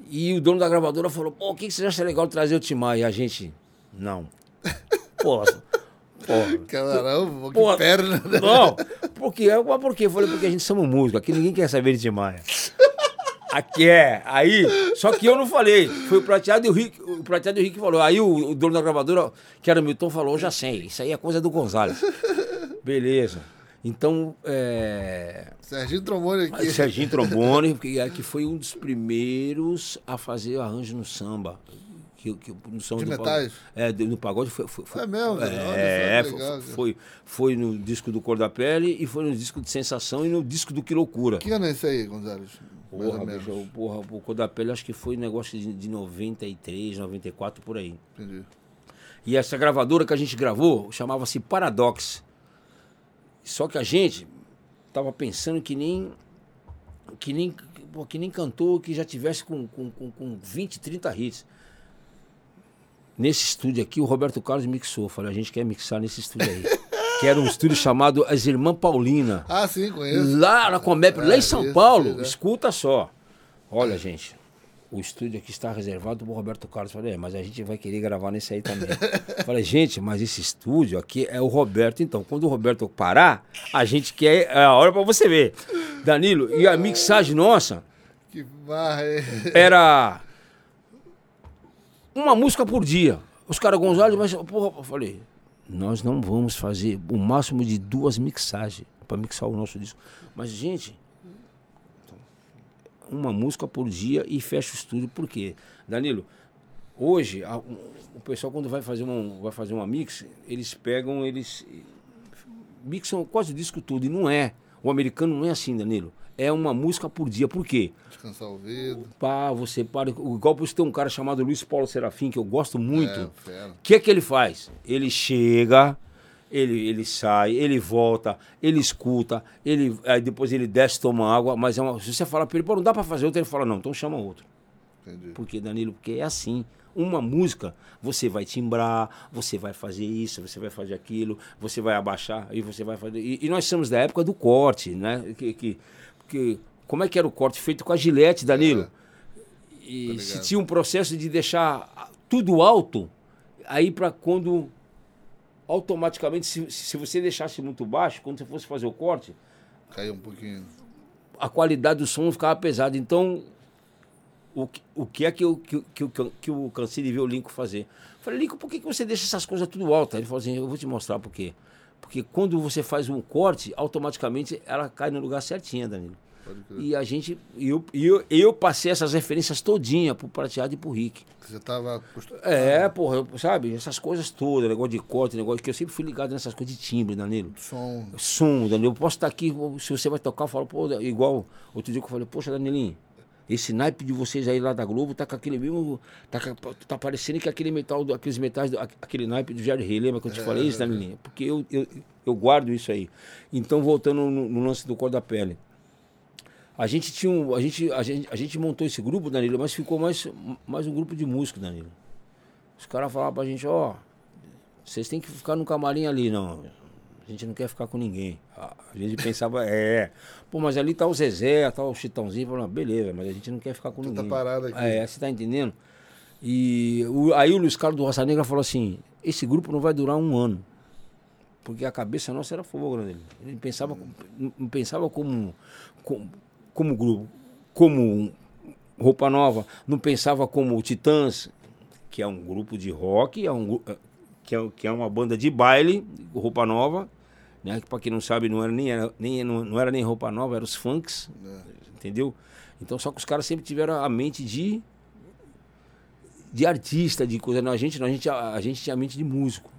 E o dono da gravadora falou: pô, o que, que você acha legal trazer o Tim Maia? E a gente, não. Pô, pô, Caramba, que Pô, perna. né? não, porque, mas por quê? Eu falei, porque a gente somos músicos, aqui ninguém quer saber de Tim Maia. Aqui é, aí, só que eu não falei, foi o Prateado e o Rick, o Prateado e o Rick falou, aí o, o dono da gravadora, que era o Milton, falou, já sei, isso aí é coisa do Gonzalez. Beleza, então, é, Serginho Trombone aqui. Serginho Trombone, que, é, que foi um dos primeiros a fazer arranjo no samba. Que, que, no samba De metais? Pagode. É, no pagode foi. foi, foi É mesmo, É, que foi, foi, foi no disco do Cor da Pele e foi no disco de Sensação e no disco do Que Loucura. Que ano é esse aí, Gonzalez? Porra, bicho, porra, o Cor da Pele acho que foi negócio de, de 93, 94, por aí. Entendi. E essa gravadora que a gente gravou chamava-se Paradox. Só que a gente tava pensando que nem que nem pô, que nem cantor que já tivesse com, com, com, com 20, 30 hits. Nesse estúdio aqui, o Roberto Carlos mixou. Falei, a gente quer mixar nesse estúdio aí. que era um estúdio chamado As Irmãs Paulina. Ah, sim, conheço. Lá na Comep, lá É, em São isso, Paulo, isso, é. escuta só. Olha, gente, o estúdio aqui está reservado para o Roberto Carlos. Falei, é, mas a gente vai querer gravar nesse aí também. Falei, gente, mas esse estúdio aqui é o Roberto. Então, quando o Roberto parar, a gente quer. É a hora para você ver. Danilo, e a mixagem nossa Que barra é. era uma música por dia. Os caras, Gonzalez, mas, porra, eu falei, nós não vamos fazer o máximo de duas mixagens para mixar o nosso disco. Mas, gente, uma música por dia e fecha o estúdio. Por quê? Danilo, hoje, a- o pessoal quando vai fazer, uma, vai fazer uma mix, eles pegam, eles mixam quase o disco tudo. E não é. O americano não é assim, Danilo. É uma música por dia. Por quê? Descansar o ouvido. Pá, você para. Igual por isso tem um cara chamado Luiz Paulo Serafim, que eu gosto muito. É, O fera. que é que ele faz? Ele chega, ele, ele sai, ele volta, ele escuta, ele, aí depois ele desce, toma água, mas é uma, se você falar para ele, pô, não dá para fazer outro, ele fala, não, então chama outro. Entendi. Por quê, Danilo? Porque é assim. Uma música, você vai timbrar, você vai fazer isso, você vai fazer aquilo, você vai abaixar e você vai fazer. E, e nós somos da época do corte, né? Que, que, que como é que era o corte feito com a gilete, Danilo. É. E Tô se tinha um processo de deixar tudo alto, aí para quando automaticamente, se, se você deixasse muito baixo, quando você fosse fazer o corte, Caiu um pouquinho. a qualidade do som ficava pesada. Então, o, que- o que é que, eu, que, que, que, que eu cansei de ver o Lincoln fazer? Falei, Lincoln, por que, que você deixa essas coisas tudo alto? Ele falou assim, eu vou te mostrar por quê. Porque quando você faz um corte, automaticamente ela cai no lugar certinho, Danilo. E a gente, e eu, eu, eu passei essas referências todinha pro Prateado e pro Rick. Você tava. É, porra, eu- sabe? Essas coisas todas, negócio de corte, negócio que eu sempre fui ligado nessas coisas de timbre, Danilo. Som. Som, Danilo, eu posso estar aqui, se você vai tocar, eu falo, pô, igual outro dia que eu falei, poxa, Danilinho, esse naipe de vocês aí lá da Globo tá com aquele mesmo. Tá, tá parecendo que aquele metal, aqueles metais, aquele naipe do Jerry Rey, lembra que eu te falei isso, Danilinho? Porque eu, eu, eu guardo isso aí. Então, voltando no, no lance do cor da pele. A gente tinha um, a gente, a gente, a gente montou esse grupo, Danilo, mas ficou mais, mais um grupo de músicos, Danilo. Os caras falavam pra gente, ó, vocês têm que ficar no camarim ali, não. A gente não quer ficar com ninguém. A gente pensava, é. Pô, mas ali tá o Zezé, tá o Chitãozinho. Falando, beleza, mas a gente não quer ficar com Você tá ninguém. parado aqui. É, você tá entendendo? E o- aí o Luiz Carlos do Raça Negra falou assim: esse grupo não vai durar um ano. Porque a cabeça nossa era fogo, né? Ele pensava, não pensava como, como, como grupo, como roupa nova, não pensava como o Titãs, que é um grupo de rock, é um, eh, que, é, que é uma banda de baile, roupa nova, né? Que para quem não sabe, não era nem, era, nem, não, não era nem roupa nova, eram os funks, entendeu? Então só que os caras sempre tiveram a mente de de artista, de coisa. Não, a gente, não, a gente, a, a gente tinha a mente de músico.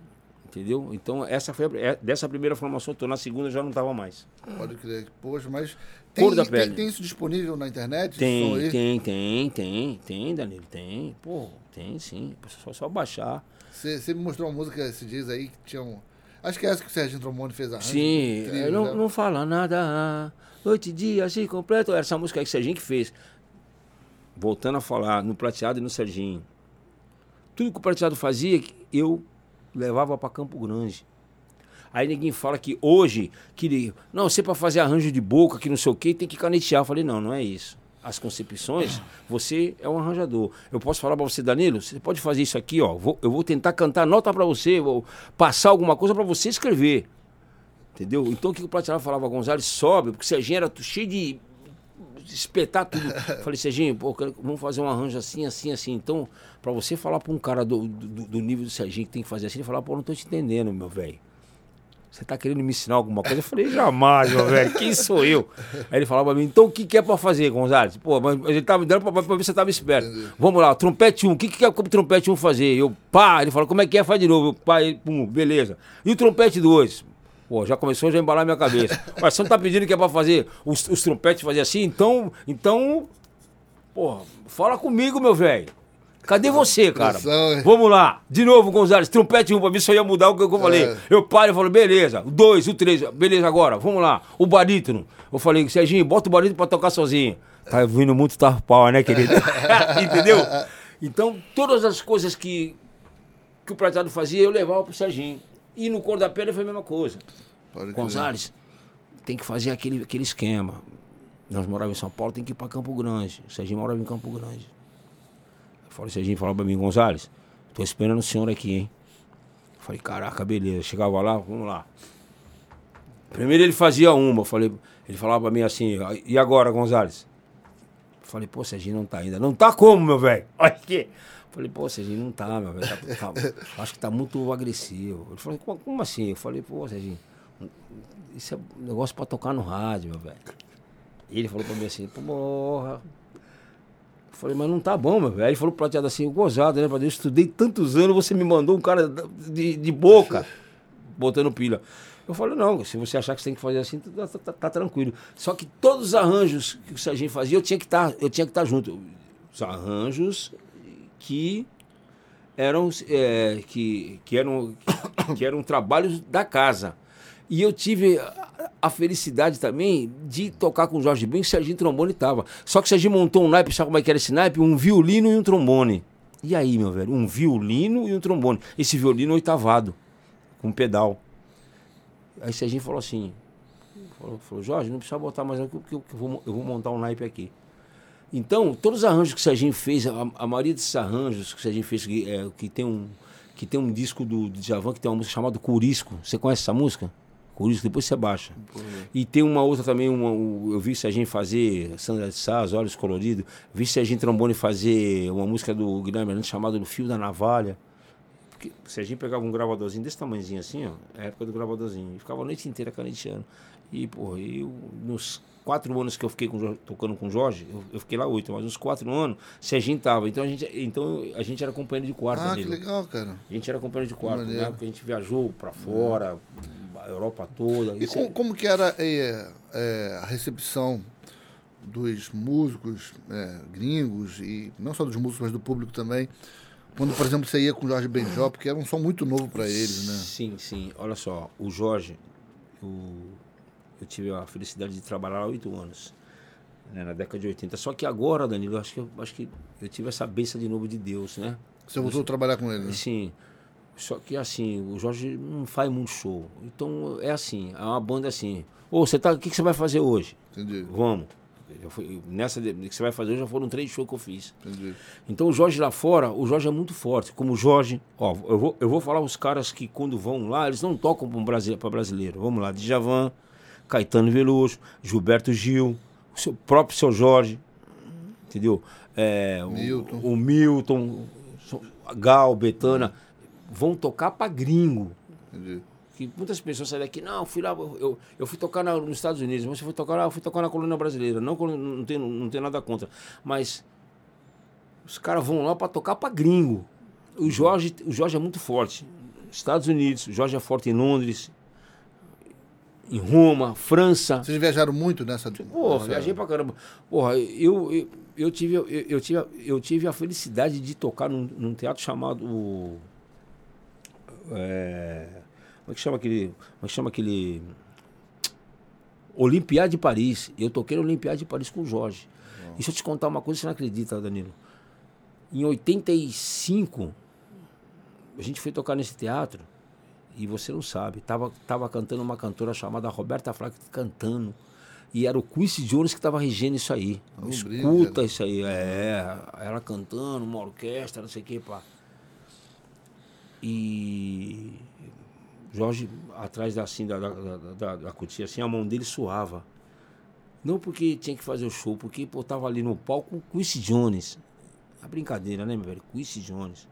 Entendeu? Então, essa foi a, é- dessa primeira formação, eu tô na segunda já não tava mais. Pode crer. Poxa, mas. Cor Tem, da tem, pele. tem isso disponível na internet? Tem, tem, tem, tem, tem, Danilo, tem. Pô, tem sim. Só, só baixar. Você, me mostrou uma música esses dias aí que tinha um. Acho que é essa que o Serginho Trombone fez a Sim, é, não, não fala nada. Noite e dia, assim, completo. Essa música aí que o Serginho que fez. Voltando a falar, no Prateado e no Serginho. Tudo que o Prateado fazia, eu levava para Campo Grande. Aí ninguém fala que hoje, que não, você para fazer arranjo de boca, que não sei o que, tem que canetear. Eu falei, não, não é isso. As concepções, você é um arranjador. Eu posso falar para você, Danilo, você pode fazer isso aqui, ó. vou- eu vou tentar cantar nota para você, vou passar alguma coisa para você escrever. Entendeu? Então o que o Prateado falava, Gonzalez, sobe, porque o Serginho era cheio de espetar tudo. Falei, Serginho, pô, vamos fazer um arranjo assim, assim, assim. Então, pra você falar pra um cara do, do, do nível do Serginho que tem que fazer assim, ele falar, pô, não tô te entendendo, meu velho. Você tá querendo me ensinar alguma coisa? Eu falei, jamais, meu velho, quem sou eu? Aí ele falava pra mim, então o que, que é pra fazer, Gonzalez? Pô, mas ele tava me dando pra, pra ver se você tava esperto. Vamos lá, trompete 1, o que, que é o trompete 1 fazer? Eu, pá, ele falou, como é que é? Faz de novo. Eu, pá, ele, pum, beleza. E o trompete 2? Pô, já começou a já embalar minha cabeça. Mas você não tá pedindo que é pra fazer os, os trompetes fazer assim? Então, então, pô, fala comigo, meu velho. Cadê você, cara? Vamos lá. De novo, Gonzalez, trompete um pra se eu ia mudar o que eu falei. É. Eu paro e falo, beleza. O dois, o três, beleza agora, vamos lá. O barítono. Eu falei, Serginho, bota o barítono pra tocar sozinho. Tá vindo muito tarpau, né, querido? Entendeu? Então, todas as coisas que, que o Prateado fazia, eu levava pro Serginho. E no Cor da Pele foi a mesma coisa. Pode crer. Gonzalez, tem que fazer aquele, aquele esquema. Nós morávamos em São Paulo, tem que ir para Campo Grande. O Serginho morava em Campo Grande. Eu falei, Serginho falou para mim, Gonzalez, tô esperando o senhor aqui, hein? Eu falei, caraca, beleza. Chegava lá, vamos lá. Primeiro ele fazia uma, eu falei, ele falava para mim assim, e agora, Gonzalez? Eu falei, pô, Serginho não tá ainda. Não tá como, meu velho? Olha aqui. Falei, pô, Serginho não tá, meu velho. Tá- tá- acho que tá muito agressivo. Ele falou, como, como assim? Eu falei, pô, Serginho, isso é um negócio pra tocar no rádio, meu velho. E ele falou pra mim assim, porra. Eu falei, mas não tá bom, meu velho. Ele falou pro prateado assim, gozado, né? Eu estudei tantos anos, você me mandou um cara de, de boca, botando pilha. Eu falei, não, se você achar que você tem que fazer assim, tá, tá- tá- tá tranquilo. Só que todos os arranjos que o Serginho fazia, eu tinha que estar, eu tinha que estar junto. Os arranjos que eram, é, que, que eram, que eram trabalhos da casa. E eu tive a, felicidade também de tocar com o Jorge Ben, que o Serginho Trombone estava. Só que o Serginho montou um naipe, sabe como é que era esse naipe? Um violino e um trombone. E aí, meu velho? Um violino e um trombone. Esse violino oitavado, com pedal. Aí o Serginho falou assim, Falou, falou Jorge, não precisa botar mais eu, vou, eu vou montar um naipe aqui. Então, todos os arranjos que o Serginho fez, a, a maioria desses arranjos que o Serginho fez, que, é, que, tem, um, que tem um disco do, do Djavan, que tem uma música chamada Curisco. Você conhece essa música? Curisco, depois você baixa. E tem uma outra também, uma, eu vi o Serginho fazer Sandra de Sá, Olhos Coloridos. Vi o Serginho Trombone fazer uma música do Guilherme Hernandes chamada No Fio da Navalha. Porque o Serginho pegava um gravadorzinho desse tamanhozinho assim, ó, é a época do gravadorzinho. E ficava a noite inteira caneteando. E, porra, eu, nos quatro anos que eu fiquei com, tocando com o Jorge, eu, eu, fiquei lá oito, mas nos quatro anos, Serginho tava. Então a gente, então, a gente era companheiro de quarto ah, dele. que legal, cara. A gente era companheiro de quarto, né? Porque a gente viajou para fora, a Europa toda. E como, como, que era é, é, a recepção dos músicos é, gringos, e não só dos músicos, mas do público também, quando, por exemplo, você ia com o Jorge Benjó, porque era um som muito novo para eles, né? Sim, sim. Olha só, o Jorge, o eu tive a felicidade de trabalhar há oito anos, né, na década de 80. Só que agora, Danilo, acho que eu, acho que eu tive essa bênção de novo de Deus, né? Você voltou a trabalhar com ele, né? Sim. Só que assim, o Jorge não faz muito show. Então é assim, é uma banda assim. Ô, oh, você tá. O que, que você vai fazer hoje? Entendi. Vamos. Fui, nessa que você vai fazer, já foram três shows que eu fiz. Entendi. Então o Jorge lá fora, o Jorge é muito forte. Como o Jorge, ó, eu vou, eu vou falar os caras que quando vão lá, eles não tocam para brasileiro, brasileiro. Vamos lá, Djavan, Caetano Veloso, Gilberto Gil, o seu próprio seu Jorge, entendeu? É, Milton. O, o, Milton, Gal, Betana, vão tocar para gringo. Entendi. Que muitas pessoas saem daqui, não, fui lá, eu, eu fui tocar na, nos Estados Unidos, mas eu fui tocar lá, eu fui tocar na colônia brasileira. Não, não, tem, não tem nada contra. Mas os caras vão lá para tocar para gringo. O Jorge, o Jorge é muito forte. Estados Unidos, o Jorge é forte em Londres, em Roma, França. Vocês viajaram muito nessa. Porra, nessa... viajei pra caramba. Porra, eu, eu, eu, tive, eu, eu, tive, eu tive a felicidade de tocar num, num teatro chamado. É, como é que chama aquele. Como é que chama aquele. Olimpiada de Paris. Eu toquei no Olimpiada de Paris com o Jorge. E deixa eu te contar uma coisa, você não acredita, Danilo. Em 85, a gente foi tocar nesse teatro e você não sabe. Tava, tava cantando uma cantora chamada Roberta Flack cantando. E era o Quincy Jones que estava regendo isso aí. Não Escuta isso aí. É, ela cantando, uma orquestra, não sei o que, pá. E Jorge, atrás da, assim, da, da, da, da cutia, assim, a mão dele suava. Não porque tinha que fazer o show, porque pô, tava ali no palco com Quincy Jones. A brincadeira, né, meu velho? Quincy Jones.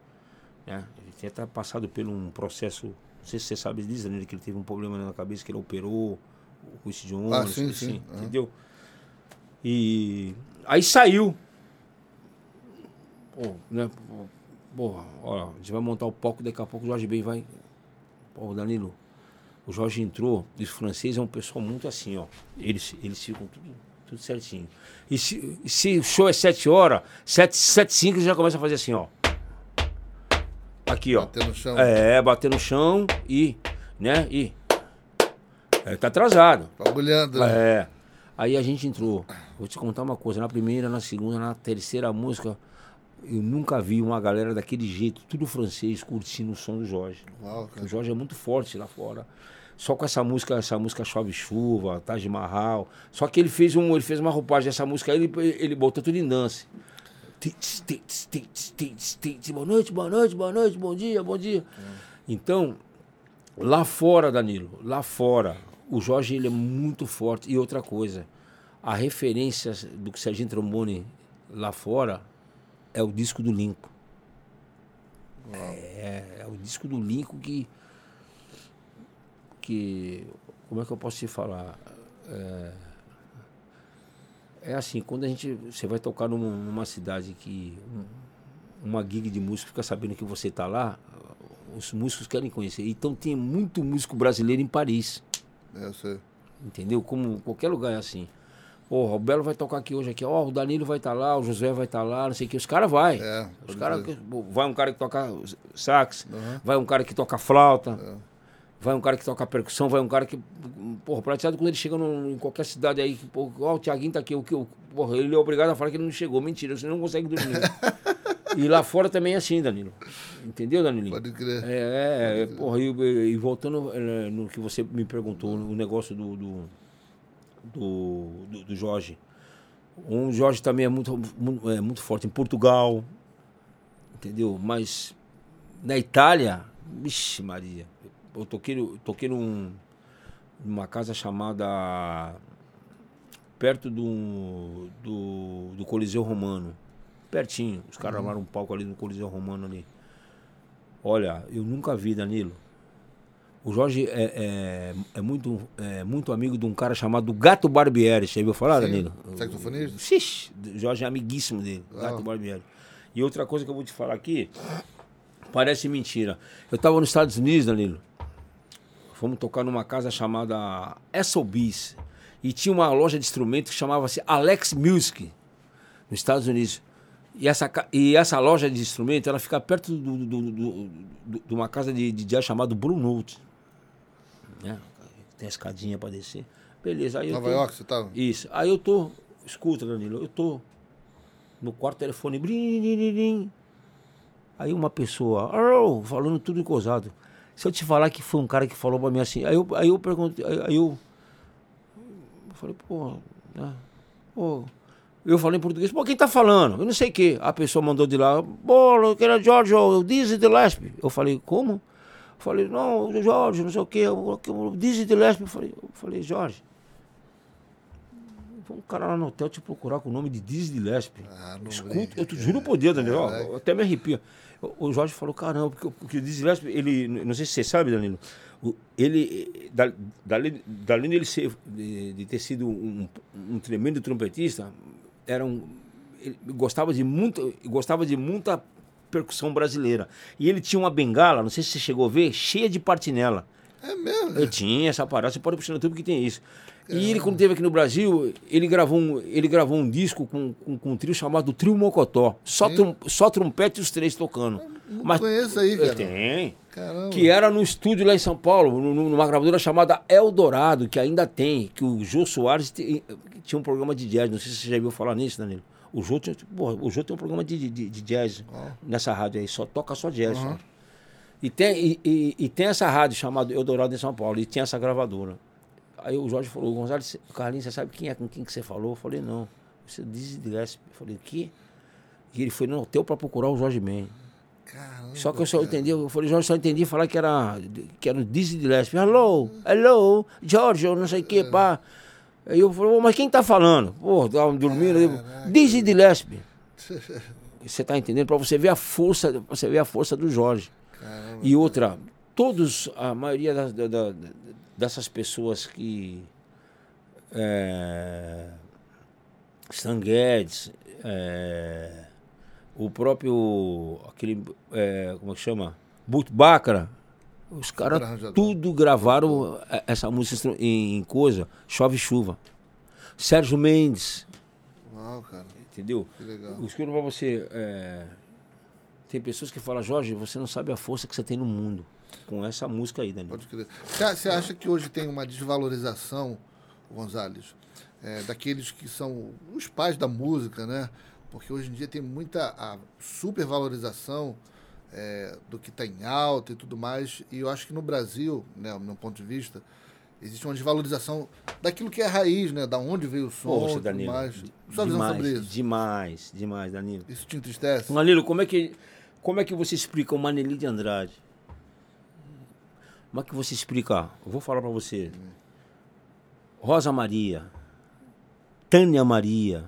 Né? Ele tinha passado por um processo não sei se você sabe disso, né? Que ele teve um problema na cabeça, que ele operou o Quincy Jones. Ah, sim, assim, sim. Entendeu? E aí saiu. Pô, né? Porra, ó, a gente vai montar o palco, daqui a pouco o Jorge Ben vai. Pô, Danilo, o Jorge entrou, e os franceses é um pessoal muito assim, ó. Eles, eles ficam tudo, tudo certinho. E se, se o show é 7 horas, 7, 7 5 já começa a fazer assim, ó. Aqui, ó. Bater no chão. É, bater no chão e, né, e... É, tá atrasado. Bagulhando. Né? É. Aí a gente entrou. Vou te contar uma coisa. Na primeira, na segunda, na terceira música, eu nunca vi uma galera daquele jeito, tudo francês, curtindo o som do Jorge. Uau, o Jorge é muito forte lá fora. Só com essa música, essa música Chove Chuva, Taj Mahal. Só que ele fez, um, ele fez uma roupagem dessa música, ele, ele botou tudo em dance. Boa noite, boa noite, boa noite, bom dia, bom dia. Então, lá fora, Danilo, lá fora, o Jorge ele é muito forte. E outra coisa, a referência do Serginho Trombone lá fora é o disco do Lincoln. É, é, o disco do Lincoln que. que. Como é que eu posso te falar? É, é assim, quando a gente. Você vai tocar numa, numa cidade que. Um, uma gig de música fica sabendo que você está lá, os músicos querem conhecer. Então tem muito músico brasileiro em Paris. É, eu sei. Entendeu? Como qualquer lugar é assim. Porra, o Belo vai tocar aqui hoje aqui, ó, o Danilo vai estar tá lá, o José vai estar tá lá, não sei o que. Os caras vai. É, os cara, vai um cara que toca sax, uhum. vai um cara que toca flauta. É vai um cara que toca percussão, vai um cara que. Porra, prateado, quando ele chega no, em qualquer cidade aí, porra, ó, o Tiaguinho tá aqui, o que porra, ele é obrigado a falar que ele não chegou. Mentira, você não consegue dormir. e lá fora também é assim, Danilo. Entendeu, Danilo? Pode crer. É, é, porra, e, e, voltando é, no que você me perguntou, o negócio do, do, do, do, do Jorge. O Jorge também é muito, muito, é muito forte em Portugal, entendeu? Mas na Itália, vixe Maria, eu toquei, toquei num, numa casa chamada perto do, do, do Coliseu Romano, pertinho. Os caras uhum. armaram um palco ali no Coliseu Romano ali. Olha, eu nunca vi, Danilo. O Jorge é, é, é, muito, é muito amigo de um cara chamado Gato Barbieri. Você ouviu falar, Sim. Danilo? Saxofonista? Xixi, Jorge é amiguíssimo dele, oh. Gato Barbieri. E outra coisa que eu vou te falar aqui, parece mentira. Eu estava nos Estados Unidos, Danilo. Fomos tocar numa casa chamada SOBs. E tinha uma loja de instrumentos que chamava-se Alex Music, nos Estados Unidos. E essa, e essa loja de instrumentos, ela fica perto do, do, do, de uma casa de, de jazz chamado Blue Note. Né? Tem a escadinha para descer. Beleza. Aí Nova tô, York, você tava? Isso. Aí eu tô. Escuta, Danilo, eu tô no quarto telefone. Blim, blim, blim, aí uma pessoa, falando tudo encosado. Se eu te falar que foi um cara que falou para mim assim, aí eu, aí eu perguntei, aí, aí eu, eu falei, pô, né? Pô, eu falei em português, pô, quem tá falando? Eu não sei o quê. A pessoa mandou de lá, pô, que era George, Dizzy de Lespe. Eu falei, como? Eu falei, não, Jorge, não sei o quê, Dizzy de Lespe. Eu falei, eu falei, Jorge, um cara lá no hotel te procurar com o nome de Dizzy de Lespe. Ah, Escuta, eu te juro por Deus, Daniel, é, até me arrepia. O Jorge falou, caramba, porque, porque o Dizzy Lespe, ele, não sei se você sabe, Danilo, ele, dali, dali dele ser, de, de ter sido um, um tremendo trompetista, era um, ele gostava de muito, gostava de muita percussão brasileira. E ele tinha uma bengala, não sei se você chegou a ver, cheia de partinela. É mesmo? Ele tinha essa parada, você pode puxar no YouTube que tem isso. E ele, quando esteve aqui no Brasil, ele gravou um, ele gravou um disco com, com, com um trio chamado Trio Mocotó. Só, trum, só trompete e os três tocando. Não Mas, conheço aí, cara. Tem. Caramba. Que era no estúdio lá em São Paulo, numa gravadora chamada Eldorado, que ainda tem, que o Jô Soares tinha um programa de jazz. Não sei se você já viu falar nisso, Danilo. O Jô, tinha, porra, o Jô tem um programa de, de, de jazz nessa rádio aí, só toca só jazz. Uhum. E, tem, e, e, e, tem essa rádio chamada Eldorado em São Paulo, e tem essa gravadora. Aí o Jorge falou, Gonzalo, Carlinhos, você sabe quem é com quem que você falou? Eu falei, não. Você Gillespie. Eu falei, o quê? E ele foi no hotel para procurar o Jorge Ben. Caramba, só que eu só cara. entendi, eu falei, Jorge, só entendi falar que era, que era o Dizzy Gillespie. Hello, hello, Jorge, eu não sei o que, pá. Aí eu falei, mas quem tá falando? Pô, tava dormindo. Dizzy Gillespie. Você tá entendendo? Para você ver a força, você ver a força do Jorge. Caramba, e outra, todos, a maioria da, da, da, dessas pessoas que. É, Stan Guedes, é, o próprio. aquele. É, como é que chama? Burt Bacra. Os caras tudo gravaram essa música em coisa, Chove Chuva. Sérgio Mendes. Uau, cara. Entendeu? Que legal. Eu pra você. É, tem pessoas que falam, Jorge, você não sabe a força que você tem no mundo com essa música aí, Danilo. Pode crer. Você acha que hoje tem uma desvalorização, Gonzalez, é, daqueles que são os pais da música, né? Porque hoje em dia tem muita a supervalorização é, do que está em alta e tudo mais. E eu acho que no Brasil, né, no meu ponto de vista, existe uma desvalorização daquilo que é raiz, né? Da onde veio o som Poxa, Danilo, mais. Sua demais, visão sobre isso? Demais, demais, Danilo. Isso te entristece? Danilo, como é que, como é que você explica o Maneli de Andrade? Como é que você explica? Eu vou falar para você. Rosa Maria, Tânia Maria,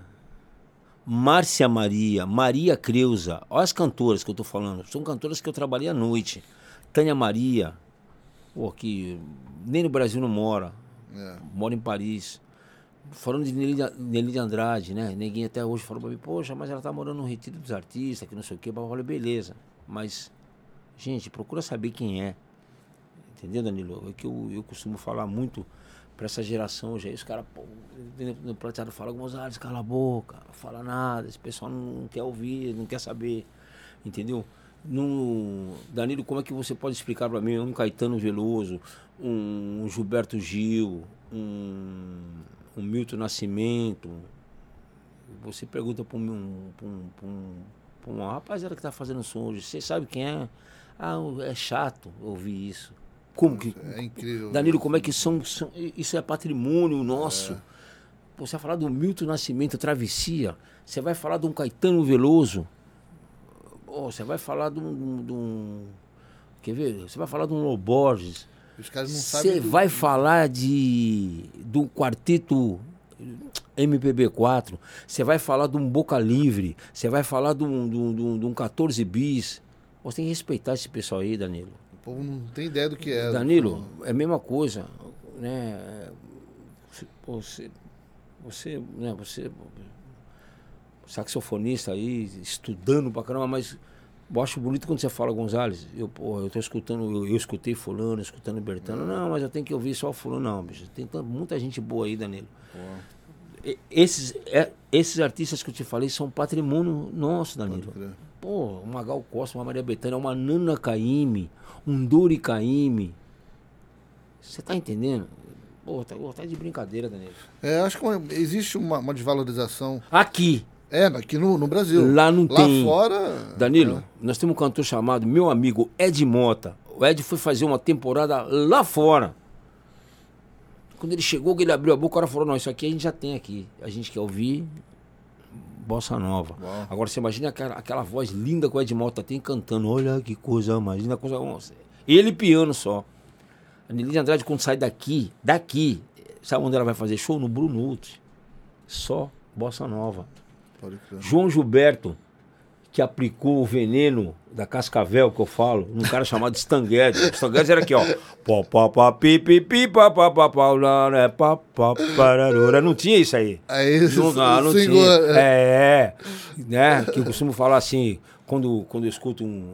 Márcia Maria, Maria Creuza. Olha as cantoras que eu tô falando. São cantoras que eu trabalhei à noite. Tânia Maria, pô, que nem no Brasil não mora. É. Mora em Paris. Falando de Nelly de Andrade, né? Ninguém até hoje falou pra mim, poxa, mas ela tá morando no retiro dos artistas, que não sei o quê. Eu falei, beleza. Mas, gente, procura saber quem é. Entendeu, Danilo? É que eu, eu costumo falar muito para essa geração hoje. Aí os caras, no prateado falam, Gonzalez, cala a boca, não fala nada, esse pessoal não quer ouvir, não quer saber. Entendeu? No, Danilo, como é que você pode explicar para mim um Caetano Veloso, um, Gilberto Gil, um, um Milton Nascimento? Você pergunta para um, um, um, um, uma rapaziada que está fazendo som hoje, você sabe quem é? Ah, é chato ouvir isso. Como que. É incrível. Danilo, como é que são. são isso é patrimônio nosso. É. Pô, você vai falar do Milton Nascimento, Travessia. Você vai falar de um Caetano Veloso. Você vai falar de um, de um- Quer ver? Você vai falar de um Loborges. Os caras não sabem. Você do- vai falar de do quarteto MPB4, você vai falar de um Boca Livre, você vai falar de um, de um- de um 14 bis. Você tem que respeitar esse pessoal aí, Danilo. O povo não tem ideia do que é. Danilo, é a mesma coisa, né? Você- Você, né? Você, saxofonista aí, estudando pra caramba, mas eu acho bonito quando você fala Gonzalez. Eu, pô, eu tô escutando, eu, eu escutei fulano, escutando Bertano. Não, mas eu tenho que ouvir só o fulano. Não, bicho, tem muita gente boa aí, Danilo. E- Esses, é, esses artistas que eu te falei são patrimônio nosso, Danilo. Pô, uma Gal Costa, uma Maria Bethânia, uma Nana Caymmi, um Duri Caymmi. Você tá entendendo? Pô, tá, tá de brincadeira, Danilo. É, acho que uma- existe uma, uma desvalorização. Aqui, É, aqui no, no Brasil. Lá não Lá tem. fora. Danilo, nós temos um cantor chamado meu amigo Ed Mota. O Ed foi fazer uma temporada lá fora. Quando ele chegou, ele abriu a boca, o cara falou: Não, isso aqui a gente já tem aqui. A gente quer ouvir bossa nova. Uau. Agora você imagina aquela, aquela voz linda que o Ed Mota tem cantando. Olha que coisa mais linda, coisa. Ele piano só. A Nelly Andrade, quando sai daqui, daqui, sabe onde ela vai fazer show? No Brunute. Só bossa nova. João Gilberto, que aplicou o veneno da Cascavel, que eu falo, num cara chamado Stan Guedes. O era aqui, ó. Pó, pó, pó, pi, pi, pi, pá, pá, pá, pá, lá, pá, pá, pararora. Não tinha isso aí. Aí, Não, não, não swingou, tinha. é. É, é. Né? Que eu costumo falar assim, quando, quando eu escuto um,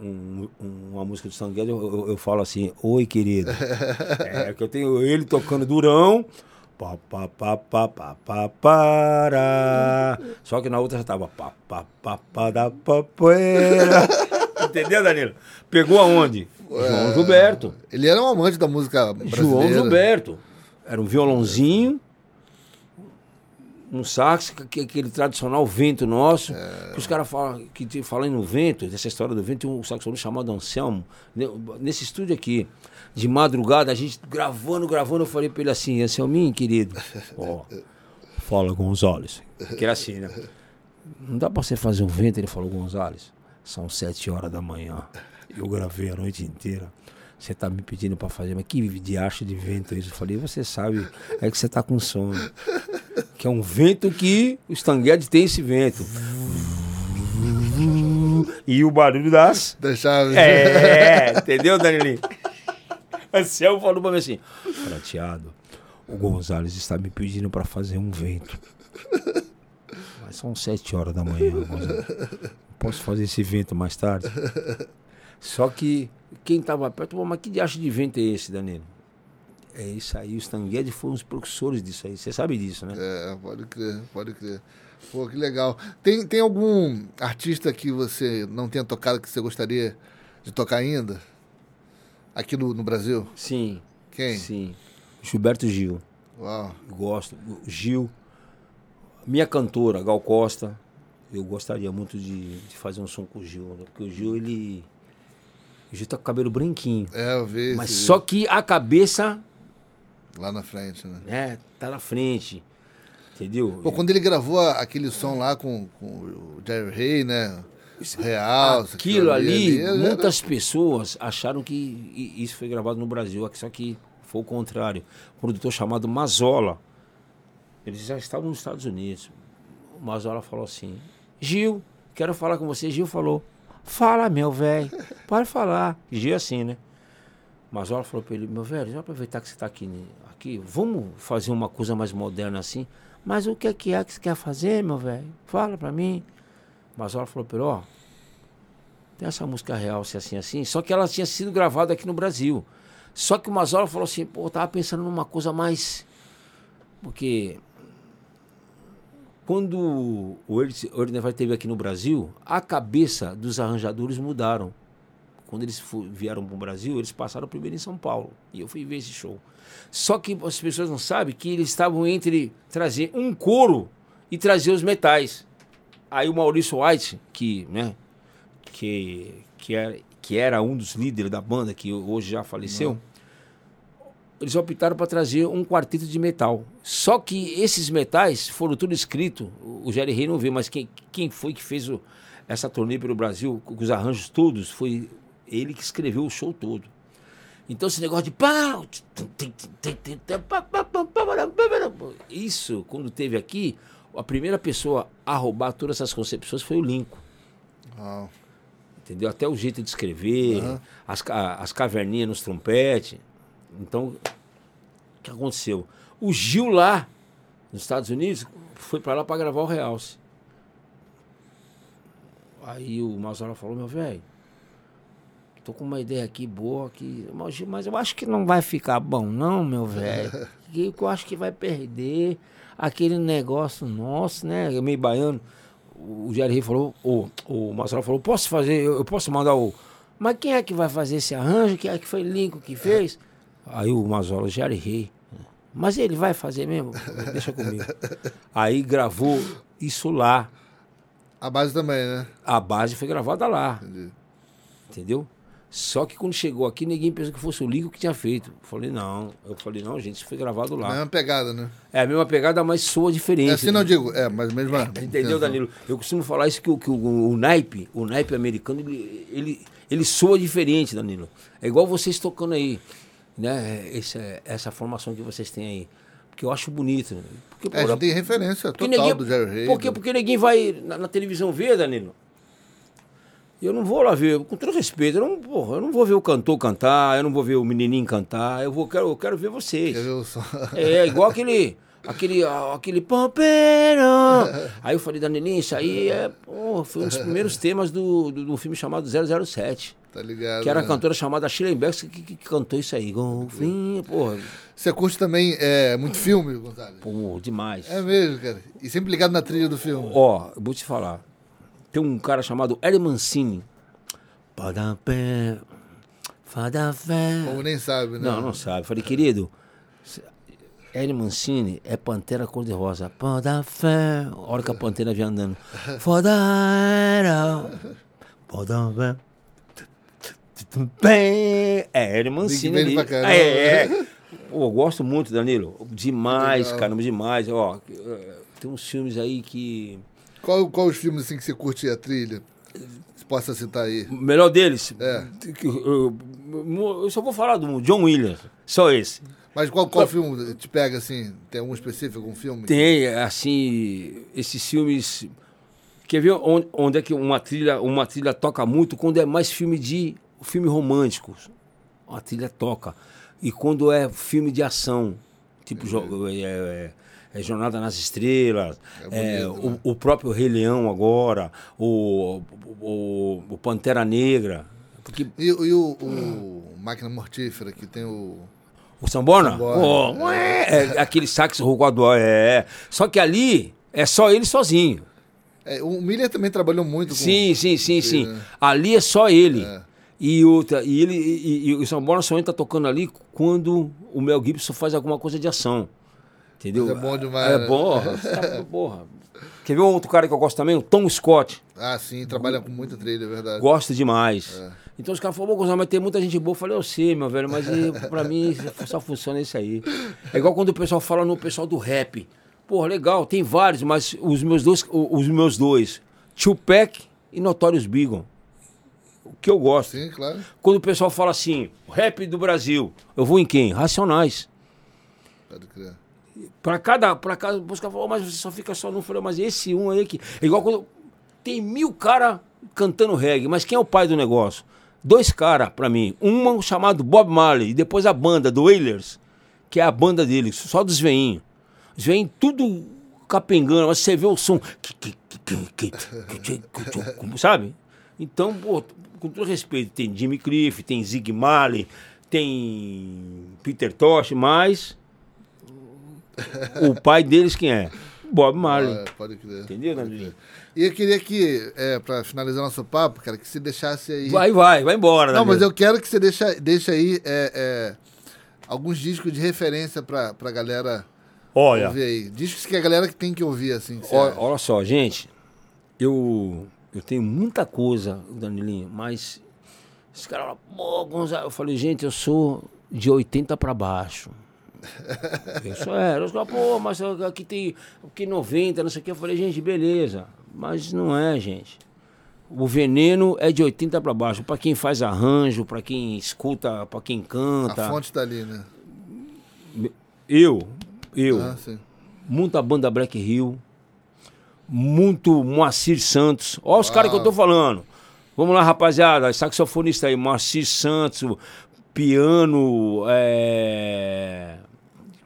um- uma música do Stan Guedes, eu, eu, eu falo assim, oi, querido. É, que eu tenho ele tocando durão. Pá, pá, pá, pá, pá, pá, para. Só que na outra já tava pá, pá, pá, pá, da papoeira. Entendeu, Danilo? Pegou aonde? João Gilberto. Ele era um amante da música brasileira. João Gilberto. Era um violãozinho, um sax, que- aquele tradicional vento nosso. Que os caras falam, que falam no vento, dessa história do vento, tem um saxofonista chamado Anselmo, ne- nesse estúdio aqui. De madrugada, a gente gravando, gravando, eu falei pra ele assim, Anselminho, querido, ó, fala Gonzales. Que era assim, né? Não dá pra você fazer um vento, ele falou, Gonzales, são sete horas da manhã. Eu gravei a noite inteira. Você tá me pedindo pra fazer, mas que diacho de vento é isso? Eu falei, você sabe, é que você tá com sono. Que é um vento que o Stanguete tem esse vento. E o barulho das. Da chave. É, entendeu, Danilinho? Anselmo falou pra mim assim: Prateado, o Gonzalez está me pedindo pra fazer um vento. Mas são sete horas da manhã, Gonzalez. Posso fazer esse vento mais tarde? Só que quem tava perto, "Pô, mas que diacho de vento é esse, Danilo? É isso aí, os Tanguedes foram os precursores disso aí. Você sabe disso, né? É, pode crer, pode crer. Pô, que legal. Tem, tem algum artista que você não tenha tocado que você gostaria de tocar ainda? Aqui no, no Brasil? Sim. Quem? Sim. Gilberto Gil. Uau. Gosto. Gil. Minha cantora, Gal Costa. Eu gostaria muito de, de fazer um som com o Gil. né? Porque o Gil, ele. O Gil tá com o cabelo branquinho. É, eu vi. Mas só que a cabeça, Lá na frente, né? né, tá na frente. Entendeu? Pô, quando ele gravou aquele som lá com, com o Jerry Hay, né? Real. Aquilo ali, era- muitas pessoas acharam que isso foi gravado no Brasil, só que foi o contrário. Um produtor chamado Mazola. Eles já estavam nos Estados Unidos. O Mazola falou assim: Gil, quero falar com você. Gil falou: Fala, meu velho, pode falar. Gil é assim, né? Mazola falou pra ele: Meu velho, já aproveitar que você tá aqui, né, aqui, vamos fazer uma coisa mais moderna assim. Mas o que é que é que você quer fazer, meu velho? Fala pra mim. Mazola falou pra ele: Ó, tem essa música real, se assim, assim. Só que ela tinha sido gravada aqui no Brasil. Só que o Mazola falou assim, pô, eu tava pensando numa coisa mais. Porque. Quando o Ordinary teve aqui no Brasil, a cabeça dos arranjadores mudaram. Quando eles vieram para o Brasil, eles passaram primeiro em São Paulo. E eu fui ver esse show. Só que as pessoas não sabem que eles estavam entre trazer um coro e trazer os metais. Aí o Maurício White, que, né, que, que, era, que era um dos líderes da banda, que hoje já faleceu, eles optaram para trazer um quarteto de metal. Só que esses metais foram tudo escrito. O Jerry Rey não vê, mas quem, quem foi que fez o, essa turnê pelo Brasil, com os arranjos todos, foi ele que escreveu o show todo. Então esse negócio de pau, isso, quando teve aqui, a primeira pessoa a roubar todas essas concepções foi o Lincoln. Ah, Entendeu? Até o jeito de escrever, Aham. as, as caverninhas nos trompetes. Então, o que aconteceu? O Gil lá, nos Estados Unidos, foi para lá para gravar o Realce. Aí o Mazola falou, meu velho, tô com uma ideia aqui boa, aqui, mas eu acho que não vai ficar bom não, meu velho. Eu acho que vai perder aquele negócio nosso, né? Meio baiano. O Jerry falou, o, o Mazola falou, posso fazer, eu, eu posso mandar o... Mas quem é que vai fazer esse arranjo? Quem é que foi Lincoln que fez? Aí o Mazola, Jerry Rey. Mas ele vai fazer mesmo? Deixa comigo. Aí gravou isso lá. a base também, né? A base foi gravada lá, Entendi. entendeu? Só que quando chegou aqui, ninguém pensou que fosse o Lincoln que tinha feito. Eu falei, não. Eu falei, não, gente, isso foi gravado lá. Mesma pegada, né? É a mesma pegada, mas soa diferente. É assim não digo, é, mas mesmo. Entendeu, Danilo? Eu costumo falar isso que, o, que o, o naipe, o naipe americano, ele, ele, ele soa diferente, Danilo. É igual vocês tocando aí, né? Essa, essa formação que vocês têm aí. Porque eu acho bonito. né? Porque, É, a porra, tem referência total ninguém- do Jerry Rey. Porque, do- porque ninguém vai na, na televisão ver, Danilo. Eu não vou lá ver, com todo respeito, eu não, porra, eu não vou ver o cantor cantar, eu não vou ver o menininho cantar, eu, vou, quero, eu quero ver vocês. Quer ver o som? É, igual aquele. Aquele, aquele pompeiro. Aí eu falei, Danilinho, isso aí é, pô, foi um dos primeiros temas do, do, do filme chamado 007. Tá ligado? Que era a né? cantora chamada Shirley Becks que, que, que cantou isso aí. Golfinho, porra, Você curte também é, muito filme, Gonzalo? pô, demais. É mesmo, cara. E sempre ligado na trilha do filme. Ó, vou te falar. Tem um cara chamado Eli Mancini. Pada pé, fada fé. Ou nem sabe, né? Não, não sabe. Falei, querido, Eli Mancini é Pantera Cor-de-Rosa. Pada fé. A hora que a Pantera vem andando. Foda era. Pada fé. Bem, é Eli Mancini ali. É, é. Pô, eu gosto muito, Danilo. Demais, Legal. caramba, demais. Ó, eh, tem uns filmes aí que... Qual, qual os filmes assim que você curte a trilha? Você possa citar aí. O melhor deles? É. Eu, eu só vou falar do John Williams. Só esse. Mas qual, qual filme te pega assim? Tem algum específico, algum filme? Tem, assim, esses filmes. Quer ver onde, onde é que uma trilha, uma trilha toca muito? Quando é mais filme de. filme romântico. A trilha toca. E quando é filme de ação, tipo jo- é, é- é Jornada nas Estrelas, É é, bonito, né? o, o próprio Rei Leão agora, o, o, o Pantera Negra. Porque E, e o, o Máquina Mortífera, que tem o. O Sambona? Sambona, Pô, ué, é aquele sax rogoador, é. Só que ali é só ele sozinho. É, o Miller também trabalhou muito com. Sim, sim, sim, sim. né? Ali é só ele. É. E, outra, e, ele, e, e o Sambona só entra tocando ali quando o Mel Gibson faz alguma coisa de ação. Entendeu? Mas é bom demais, É né? bom. Sabe, porra. Quer ver um outro cara que eu gosto também? O Tom Scott. Ah, sim, trabalha com muita trilha, é verdade. Gosto demais. É. Então os caras falaram, "Pô, Gonzalo, mas tem muita gente boa. Eu falei, eu sei, meu velho, mas eh, pra mim só funciona isso aí. É igual quando o pessoal fala no pessoal do rap. Pô, legal, tem vários, mas os meus dois, os meus dois, Tupac e Notorious Big. O que eu gosto. Sim, claro. Quando o pessoal fala assim, rap do Brasil, eu vou em quem? Racionais. Pode crer. Pra cada, pra cada, os "Oh, mas você só fica só. Eu falei, mas esse um aí que. É igual quando. Tem mil caras cantando reggae, mas quem é o pai do negócio? Dois caras pra mim. Um chamado Bob Marley, e depois a banda do Wailers, que é a banda deles, só dos veinhos. Os veinhos tudo capengando, mas você vê o som. Sabe? Então, pô, com todo respeito, tem Jimmy Cliff, tem Zig Marley, tem Peter Tosh, mas o pai deles quem é? Bob Marley. É, pode crer. Entendeu, Pode Danilo? crer. E eu queria que, é, pra finalizar nosso papo, cara, que você deixasse aí. Vai, vai, vai embora. Não, mas eu quero que você deixe, deixe aí é, é, alguns discos de referência pra, pra galera Olha, ouvir aí. Discos que a galera que tem que ouvir, assim. que acha. olha só, gente, eu, eu tenho muita coisa, Danilinho, mas esse cara fala, pô, Gonzalo, eu falei, gente, eu sou de 80 para baixo. Isso é. Os caras, pô, mas aqui tem aqui 90, não sei o que. Eu falei, gente, beleza. Mas não é, gente. O veneno é de 80 para baixo. Para quem faz arranjo, para quem escuta, para quem canta. A fonte tá ali, né? Eu, eu. Ah. Muita banda Black Hill. Muito Moacir Santos. Olha os caras que eu tô falando. Vamos lá, rapaziada. Saxofonista aí, Moacir Santos, piano, é...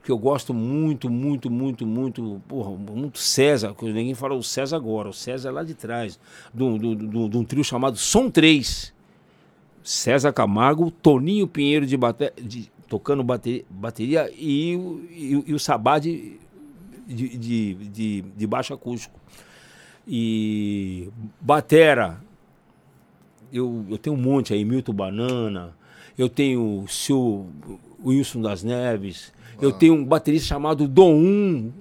que eu gosto muito, muito, muito, muito, porra, muito César, que ninguém fala o César agora, o César é lá de trás, de um trio chamado Som 3. César Camargo, Toninho Pinheiro de, bate, de tocando bateria, bateria e, e, e, o Sabá de, de, de, de, baixo acústico. E Batera, eu, eu tenho um monte aí, Milton Banana, eu tenho o seu Wilson das Neves. Eu tenho um baterista chamado Dom 1.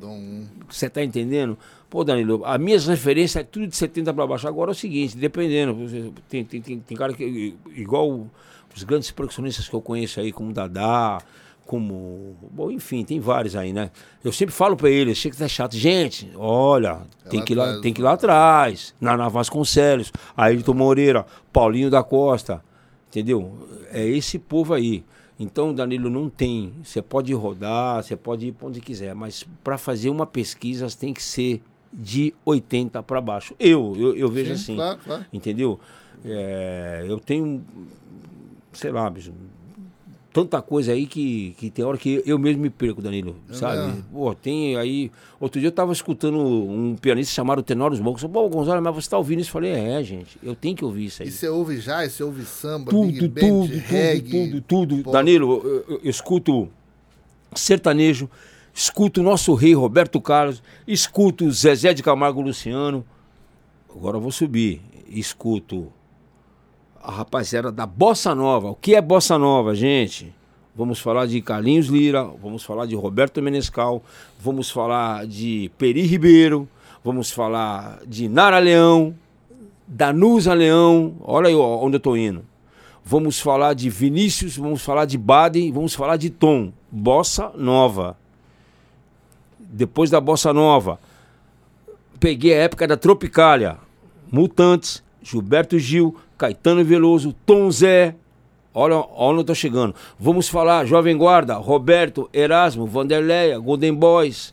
Dom 1. Você tá entendendo? Pô, Danilo, as minhas referências é tudo de 70 para baixo. Agora é o seguinte, dependendo, tem, tem, tem, tem cara que, igual os grandes percussionistas que eu conheço aí, como Dadá, como. Bom, enfim, tem vários aí, né? Eu sempre falo para eles, chega que tá chato. Gente, olha, é tem, que ir lá, tem que ir lá atrás. Naná Vasconcelos, Ailton Moreira, Paulinho da Costa. Entendeu? É esse povo aí. Então, Danilo, não tem. Você pode rodar, você pode ir para onde quiser, mas para fazer uma pesquisa tem que ser de 80 para baixo. Eu, eu, eu vejo Sim, assim. Claro, claro. Entendeu? É, eu tenho, sei lá, bicho, tanta coisa aí que, que tem hora que eu mesmo me perco, Danilo, é sabe? Pô, tem aí... Outro dia eu tava escutando um pianista chamado Tenório Smoke. Pô, Gonzalo, mas você tá ouvindo isso? Eu falei, é, gente, eu tenho que ouvir isso aí. E você ouve jazz, você ouve samba, tudo, big band, tudo, reggae, tudo, tudo, tudo. Danilo, eu, eu, eu escuto sertanejo, escuto o nosso rei Roberto Carlos, escuto Zezé de Camargo Luciano. Agora eu vou subir. Escuto a rapaziada da Bossa Nova. O que é Bossa Nova, gente? Vamos falar de Carlinhos Lira, vamos falar de Roberto Menescal, vamos falar de Peri Ribeiro, vamos falar de Nara Leão, Danusa Leão, olha aí onde eu estou indo. Vamos falar de Vinícius, vamos falar de Baden, vamos falar de Tom. Bossa Nova. Depois da Bossa Nova, peguei a época da Tropicália. Mutantes, Gilberto Gil, Caetano Veloso, Tom Zé. Olha, olha onde eu chegando. Vamos falar Jovem Guarda, Roberto, Erasmo, Vanderleia, Golden Boys,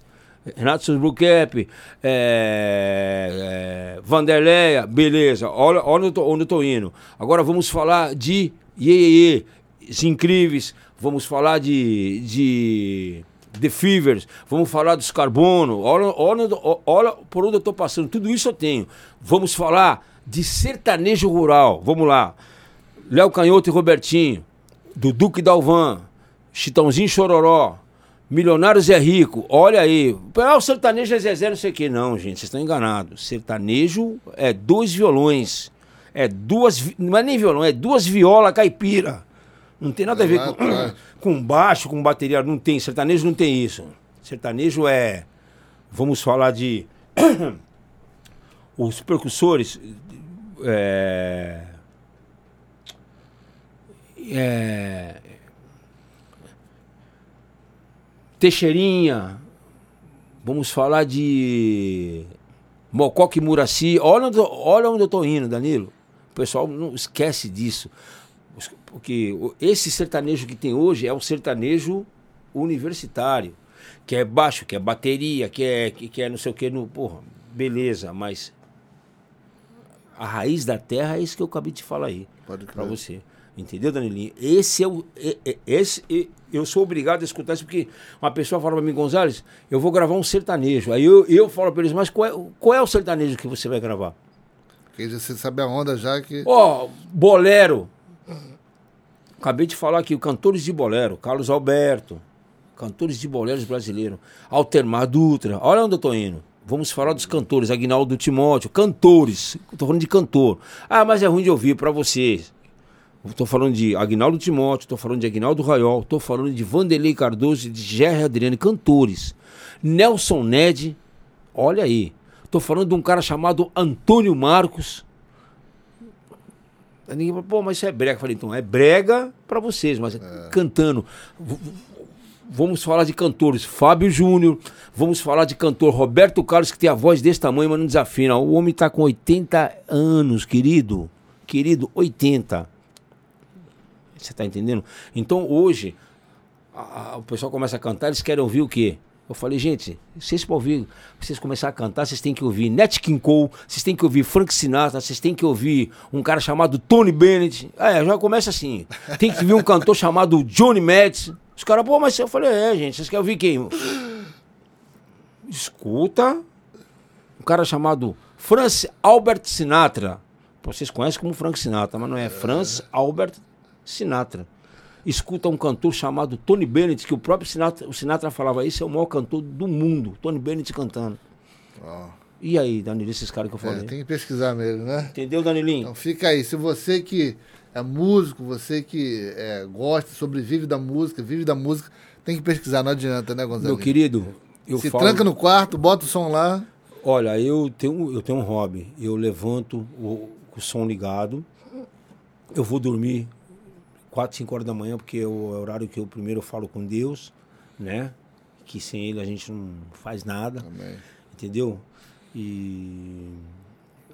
Renato Susbrucap, é, é, Vanderleia, beleza. Olha, olha onde, eu tô, onde eu tô indo. Agora vamos falar de Iê, Incríveis. Vamos falar de, de The Fevers. Vamos falar dos Carbono. Olha, olha, olha por onde eu tô passando. Tudo isso eu tenho. Vamos falar de sertanejo rural. Vamos lá. Léo Canhoto e Robertinho, do Duque Dalvan, Chitãozinho Chororó, Milionários é Rico, olha aí. Ah, o sertanejo é Zezé, não sei o que. Não, gente, vocês estão enganados. Sertanejo é dois violões. É duas. Não é nem violão, é duas viola caipira. Não tem nada a ver com, com baixo, com bateria. Não tem. Sertanejo não tem isso. Sertanejo é. Vamos falar de. os percussores é, é, Teixeirinha, vamos falar de Mocoque Muraci. Olha onde, olha onde eu estou indo, Danilo. O pessoal não esquece disso. Porque esse sertanejo que tem hoje é um sertanejo universitário. Que é baixo, que é bateria, que é, que, que é não sei o que. No, porra, beleza, mas a raiz da terra é isso que eu acabei de falar aí para você. Entendeu, Danilinho? Esse é o. Esse, eu sou obrigado a escutar isso porque uma pessoa fala para mim, Gonzalez, eu vou gravar um sertanejo. Aí eu, eu falo para eles, mas qual é, qual é o sertanejo que você vai gravar? Porque você sabe a onda já que. Ó, oh, bolero. Acabei de falar aqui, cantores de bolero, Carlos Alberto, cantores de boleros brasileiros, Altermar Dutra. Olha onde eu tô indo. Vamos falar dos cantores, Agnaldo Timóteo, cantores. Estou falando de cantor. Ah, mas é ruim de ouvir para vocês. Estou falando de Agnaldo Timóteo, estou falando de Agnaldo Raiol, estou falando de Vanderlei Cardoso e de Gerry Adriano, cantores. Nelson Ned, olha aí. Estou falando de um cara chamado Antônio Marcos. Aí ninguém falou, pô, mas isso é brega. Eu falei, então, é brega pra vocês, mas cantando. Vamos falar de cantores, Fábio Júnior, vamos falar de cantor Roberto Carlos, que tem a voz desse tamanho, mas não desafina. O homem tá com 80 anos, querido. Querido, 80. Você tá entendendo? Então hoje, a- a- o pessoal começa a cantar, eles querem ouvir o quê? Eu falei, gente, vocês para ouvir, vocês começar a cantar, vocês têm que ouvir Nat King Cole, vocês têm que ouvir Frank Sinatra, vocês têm que ouvir um cara chamado Tony Bennett. É, já começa assim. Tem que ouvir um cantor chamado Johnny Metz. Os caras, pô, mas eu falei, é, gente, vocês querem ouvir quem? Escuta um cara chamado Franz Albert Sinatra. Vocês conhecem como Frank Sinatra, mas não é Franz Albert Sinatra. Escuta um cantor chamado Tony Bennett, que o próprio Sinatra, o Sinatra falava, esse é o maior cantor do mundo, Tony Bennett cantando. Ó, E aí, Danilo, esses caras que eu é, falei? tem que pesquisar mesmo, né? Entendeu, Danilinho? Então fica aí. Se você que é músico, você que é, gosta, sobrevive da música, vive da música, tem que pesquisar, não adianta, né, Gonzalo? Meu querido, eu Se falo... tranca no quarto, bota o som lá. Olha, eu tenho, eu tenho um hobby. Eu levanto o, o som ligado. Eu vou dormir 4, 5 horas da manhã, porque é o horário que eu primeiro falo com Deus, né? Que sem ele a gente não faz nada, Também. entendeu? E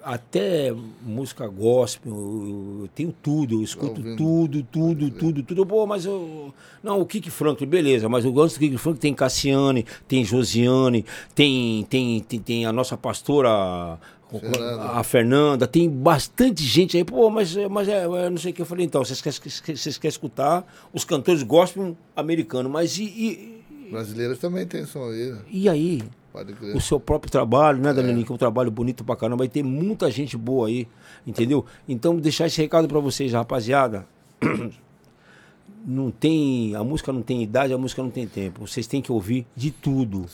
até música gospel, eu, eu tenho tudo, eu escuto tudo, tudo, tudo, tudo. Pô, mas eu. Não, o Kik Franklin, beleza, mas eu gosto do Kik Franklin, tem Cassiane, tem Josiane, tem, tem, tem, tem a nossa pastora. Fernanda. A Fernanda, tem bastante gente aí, pô, mas, mas é, é não sei o que. Eu falei, então, vocês querem, vocês querem escutar os cantores gospel americanos, mas e, e, Brasileiros também tem som aí, né? e aí? O seu próprio trabalho, né, Danilinho? Que é um trabalho bonito pra caramba. E tem muita gente boa aí, entendeu? Então, deixar esse recado pra vocês, rapaziada. Não tem. A música não tem idade, a música não tem tempo. Vocês têm que ouvir de tudo.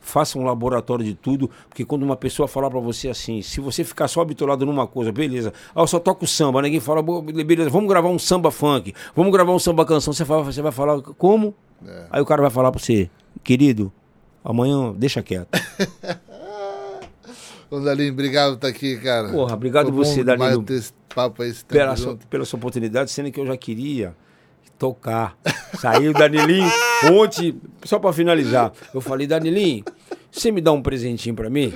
Faça um laboratório de tudo, porque quando uma pessoa falar pra você assim, se você ficar só habituado numa coisa, beleza, ah, eu só toco samba, ninguém fala, "Bo- beleza, vamos gravar um samba funk, vamos gravar um samba canção, você, fala, você vai falar como? É. Aí o cara vai falar pra você, querido, amanhã deixa quieto. Gonzalinho, obrigado por estar aqui, cara. Porra, obrigado Foi você, esse papo aí, tempo pela, sua, pela sua oportunidade, sendo que eu já queria tocar. Saiu o Danilinho ontem, só pra finalizar. Eu falei, Danilinho, você me dá um presentinho pra mim?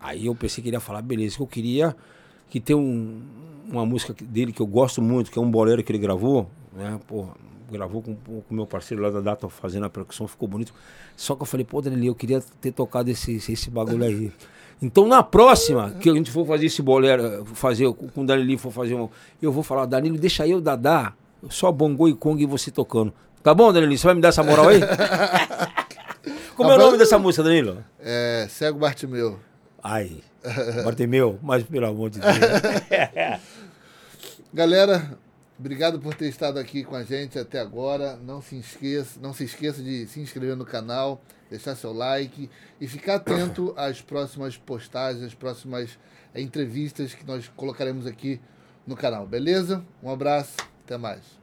Aí eu pensei que ele ia falar, beleza, que eu queria que tem um, uma música dele que eu gosto muito, que é um bolero que ele gravou, né? Porra, gravou com o meu parceiro lá da Data fazendo a percussão, ficou bonito. Só que eu falei, pô, Danilinho, eu queria ter tocado esse, esse, bagulho aí. Então, na próxima que a gente for fazer esse bolero, fazer com o Danilo, for fazer um. Eu vou falar, Danilo, deixa eu, Dadá, só bongô e Kong e você tocando. Tá bom, Danilo? Você vai me dar essa moral aí? Como é o nome dessa música, Danilo? É, Cego Bartimeu. Ai, Bartemeu, mas pelo amor de Deus. Galera, obrigado por ter estado aqui com a gente até agora. Não se esqueça, não se esqueça de se inscrever no canal, deixar seu like e ficar atento às próximas postagens, às próximas eh, entrevistas que nós colocaremos aqui no canal, beleza? Um abraço, até mais.